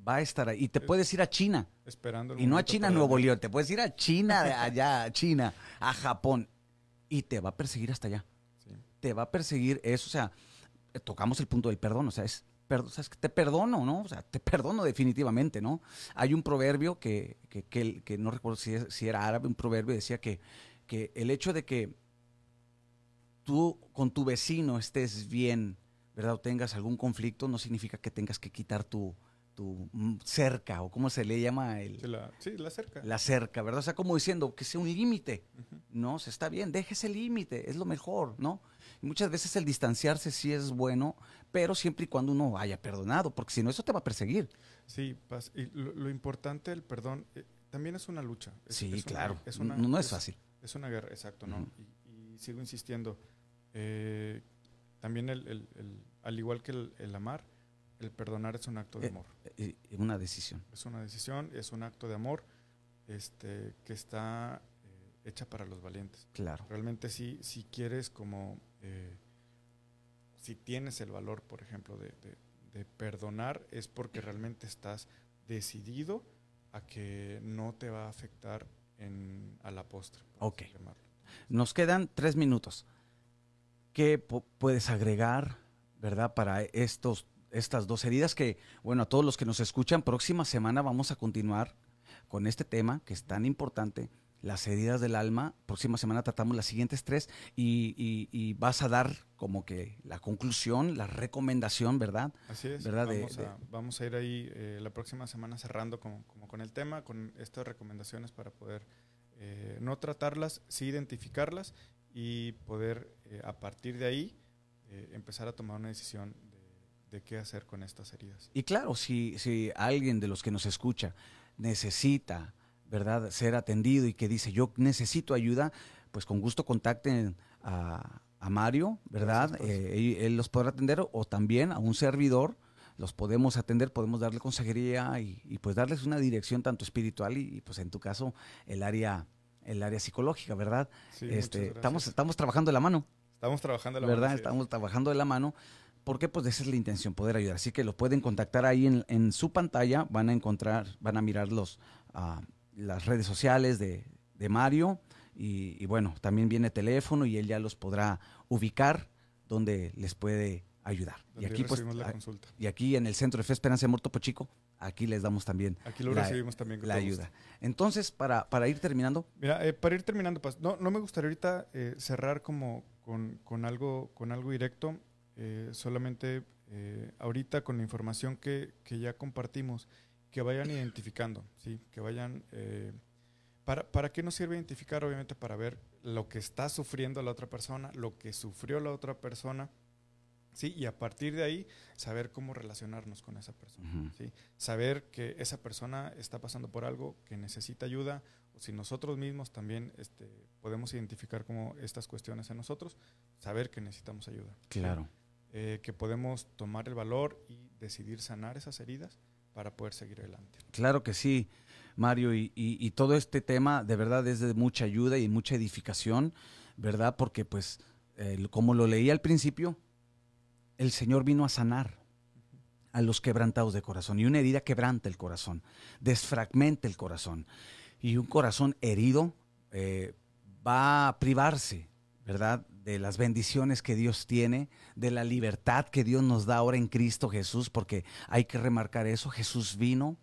va a estar ahí. Y te puedes ir a China, Esperando y no a China, Nuevo León, te puedes ir a China, de allá, a China, a Japón, y te va a perseguir hasta allá. Sí. te va a perseguir eso, o sea, tocamos el punto del perdón, o sea, es, o sea, es que te perdono, ¿no? O sea, te perdono definitivamente, ¿no? Hay un proverbio que, que, que no recuerdo si, es- si era árabe, un proverbio decía que, que el hecho de que tú con tu vecino estés bien, ¿verdad? O tengas algún conflicto, no significa que tengas que quitar tu, tu cerca, o cómo se le llama el, Sí, la, sí, la cerca. la cerca, ¿verdad? O sea, como diciendo que sea un límite. No, se está bien, deje ese límite, es lo mejor, ¿no? Muchas veces el distanciarse sí es bueno, pero siempre y cuando uno haya perdonado, porque si no, eso te va a perseguir. Sí, y lo, lo importante del perdón eh, también es una lucha. Es- sí, es una- claro. es una- no, no es fácil. Es una guerra, exacto, ¿no? Y, y sigo insistiendo. eh, también, el, el- el- al igual que el, el amar, el perdonar es un acto de Eh, amor. Eh, Una decisión. Es una decisión, es un acto de amor este, que está eh, hecha para los valientes. Claro. Realmente si, si quieres como, eh, si tienes el valor, por ejemplo, de, de- de perdonar, es porque realmente estás decidido a que no te va a afectar en, a la postre. Ok. Nos quedan tres minutos. ¿Qué pu- puedes agregar, verdad, para estos, estas dos heridas que, bueno, a todos los que nos escuchan, próxima semana vamos a continuar con este tema que es tan importante, las heridas del alma. Próxima semana tratamos las siguientes tres y, y- y vas a dar como que la conclusión, la recomendación, ¿verdad? Así es. ¿Verdad? Vamos, de- a, vamos a ir ahí eh, la próxima semana cerrando como, como con el tema, con estas recomendaciones para poder eh, no tratarlas, sí identificarlas y poder eh, a partir de ahí empezar a tomar una decisión de, de qué hacer con estas heridas. Y claro, si, si alguien de los que nos escucha necesita, ¿verdad?, ser atendido y que dice, yo necesito ayuda, pues con gusto contacten a, a Mario, ¿verdad? Gracias, pues. Eh, él, los podrá atender o también a un servidor. Los podemos atender, podemos darle consejería y, y, pues darles una dirección tanto espiritual y, y, pues en tu caso el área el área psicológica, ¿verdad? Sí, este, estamos estamos trabajando de la mano. Estamos trabajando la ¿verdad? mano, es. Estamos trabajando de la mano porque pues esa es la intención, poder ayudar. Así que lo pueden contactar ahí en, en su pantalla, van a encontrar, van a mirar los, ah, las redes sociales de, de Mario y, y, bueno, también viene teléfono y él ya los podrá ubicar donde les puede ayudar. Y aquí pues recibimos la a- consulta. y aquí en el Centro de Fe Esperanza de Muerto Pochico, aquí les damos también Aquí lo la- recibimos también con la todo gusto. ayuda. Entonces, para, para ir terminando, Mira, eh, para ir terminando, Paz, no, no me gustaría ahorita eh, cerrar como con, con algo, con algo directo, eh, solamente eh, ahorita con la información que, que ya compartimos, que vayan identificando, ¿sí? que vayan... eh, para, ¿Para qué nos sirve identificar? Obviamente para ver lo que está sufriendo la otra persona, lo que sufrió la otra persona, ¿sí? y a partir de ahí saber cómo relacionarnos con esa persona. ¿sí? Saber que esa persona está pasando por algo, que necesita ayuda, o si nosotros mismos también este, podemos identificar como estas cuestiones en nosotros, saber que necesitamos ayuda. ¿sí? claro. Eh, que podemos tomar el valor y decidir sanar esas heridas para poder seguir adelante. Claro que sí, Mario, y, y- todo este tema de verdad es de mucha ayuda y mucha edificación, ¿verdad? Porque pues, como lo leí al principio, el Señor vino a sanar a los quebrantados de corazón, y una herida quebranta el corazón, desfragmenta el corazón, y un corazón herido eh, va a privarse, ¿verdad? De las bendiciones que Dios tiene, de la libertad que Dios nos da ahora en Cristo Jesús, porque hay que remarcar eso, Jesús vino,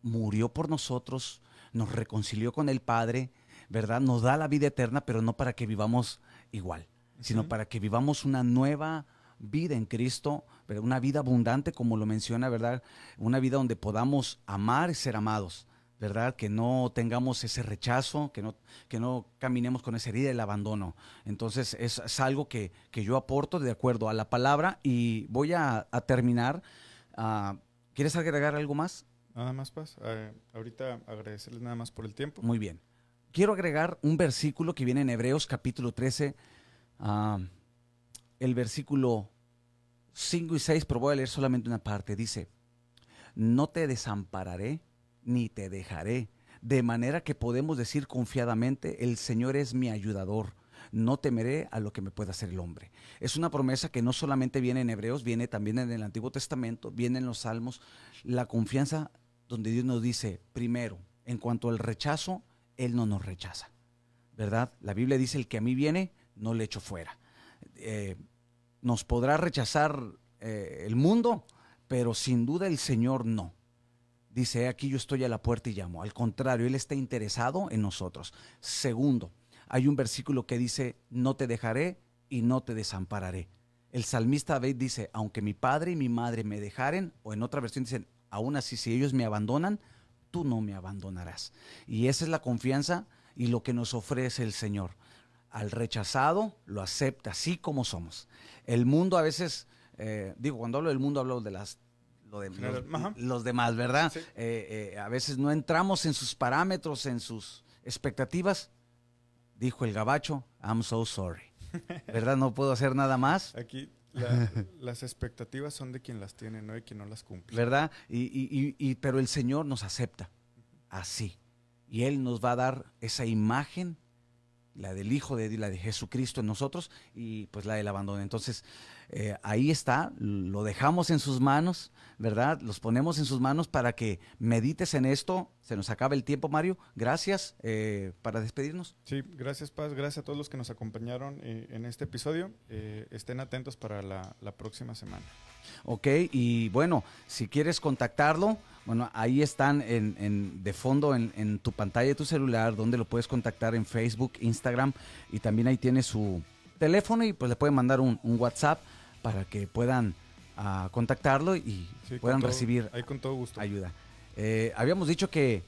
murió por nosotros, nos reconcilió con el Padre, ¿verdad? Nos da la vida eterna, pero no para que vivamos igual, sino para que vivamos una nueva vida en Cristo, una vida abundante, como lo menciona, ¿verdad? Una vida donde podamos amar y ser amados, ¿verdad? Que no tengamos ese rechazo, que no, que no caminemos con esa herida del abandono. Entonces es, algo que, yo aporto de acuerdo a la palabra y voy a, terminar. Ah, ¿Quieres agregar algo más? Nada más, Paz. Eh, ahorita agradecerles nada más por el tiempo. Muy bien. Quiero agregar un versículo que viene en Hebreos capítulo 13, ah, el versículo 5 y 6, pero voy a leer solamente una parte. Dice, no te desampararé ni te dejaré. De manera que podemos decir confiadamente, el Señor es mi ayudador. No temeré a lo que me pueda hacer el hombre. Es una promesa que no solamente viene en Hebreos, viene también en el Antiguo Testamento, viene en los Salmos. La confianza donde Dios nos dice, primero, en cuanto al rechazo, Él no nos rechaza. ¿Verdad? La Biblia dice, el que a mí viene, no le echo fuera. Eh, nos podrá rechazar eh, el mundo, pero sin duda el Señor no dice, aquí yo estoy a la puerta y llamo. Al contrario, Él está interesado en nosotros. Segundo, hay un versículo que dice, no te dejaré y no te desampararé. El salmista David dice, aunque mi padre y mi madre me dejaren, o en otra versión dicen, aún así si ellos me abandonan, tú no me abandonarás. Y esa es la confianza y lo que nos ofrece el Señor. Al rechazado lo acepta así como somos. El mundo a veces, eh, digo, cuando hablo del mundo hablo de las los, demás, ¿verdad? Eh, eh, a veces no entramos en sus parámetros, en sus expectativas. Dijo el gabacho, I'm so sorry. ¿Verdad? No puedo hacer nada más. Aquí las expectativas son de quien las tiene, no de quien no las cumple. ¿Verdad? Y, pero el Señor nos acepta así. Y Él nos va a dar esa imagen, la del Hijo de la de Jesucristo en nosotros y pues la del abandono. Entonces, eh, ahí está, lo dejamos en sus manos, ¿verdad? Los ponemos en sus manos para que medites en esto. Se nos acaba el tiempo, Mario. Gracias eh, para despedirnos. Sí, gracias, Paz. Gracias a todos los que nos acompañaron eh, en este episodio. estén atentos para la, próxima semana. Ok, y bueno, si quieres contactarlo, bueno, ahí están en, de fondo en, tu pantalla de tu celular, donde lo puedes contactar en Facebook, Instagram, y también ahí tiene su teléfono y pues le pueden mandar un WhatsApp para que puedan ah, contactarlo y puedan recibir con todo gusto. ayuda. Eh, habíamos dicho que,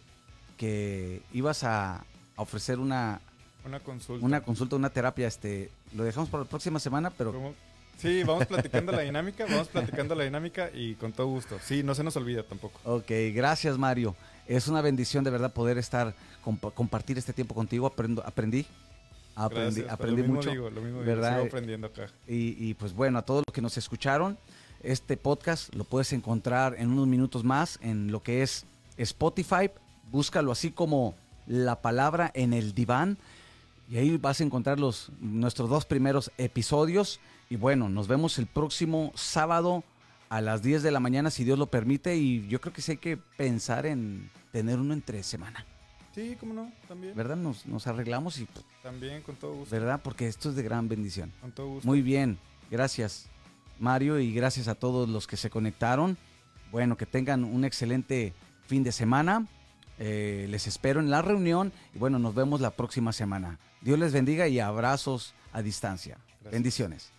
que ibas a, ofrecer una, una consulta. Una consulta, una terapia. Este, lo dejamos para la próxima semana, pero... Sí, vamos platicando la dinámica, vamos platicando la dinámica y con todo gusto. Sí, no se nos olvida tampoco. Ok, gracias Mario. Es una bendición de verdad poder estar, compartir este tiempo contigo. Aprendo, aprendí Aprendí, aprendí mucho. ¿verdad? aprendiendo acá. Y, pues bueno, a todos los que nos escucharon, este podcast lo puedes encontrar en unos minutos más en lo que es Spotify. Búscalo así como la palabra en el diván. Y ahí vas a encontrar los, nuestros dos primeros episodios. Y bueno, nos vemos el próximo sábado a las 10 de la mañana, si Dios lo permite. Y yo creo que sí hay que pensar en tener uno entre semana. Sí, cómo no, también. ¿Verdad? Nos, nos arreglamos y... También, con todo gusto. ¿Verdad? Porque esto es de gran bendición. Con todo gusto. Muy bien, gracias Mario y gracias a todos los que se conectaron. Bueno, que tengan un excelente fin de semana. Eh, les espero en la reunión y bueno, nos vemos la próxima semana. Dios les bendiga y abrazos a distancia. Bendiciones.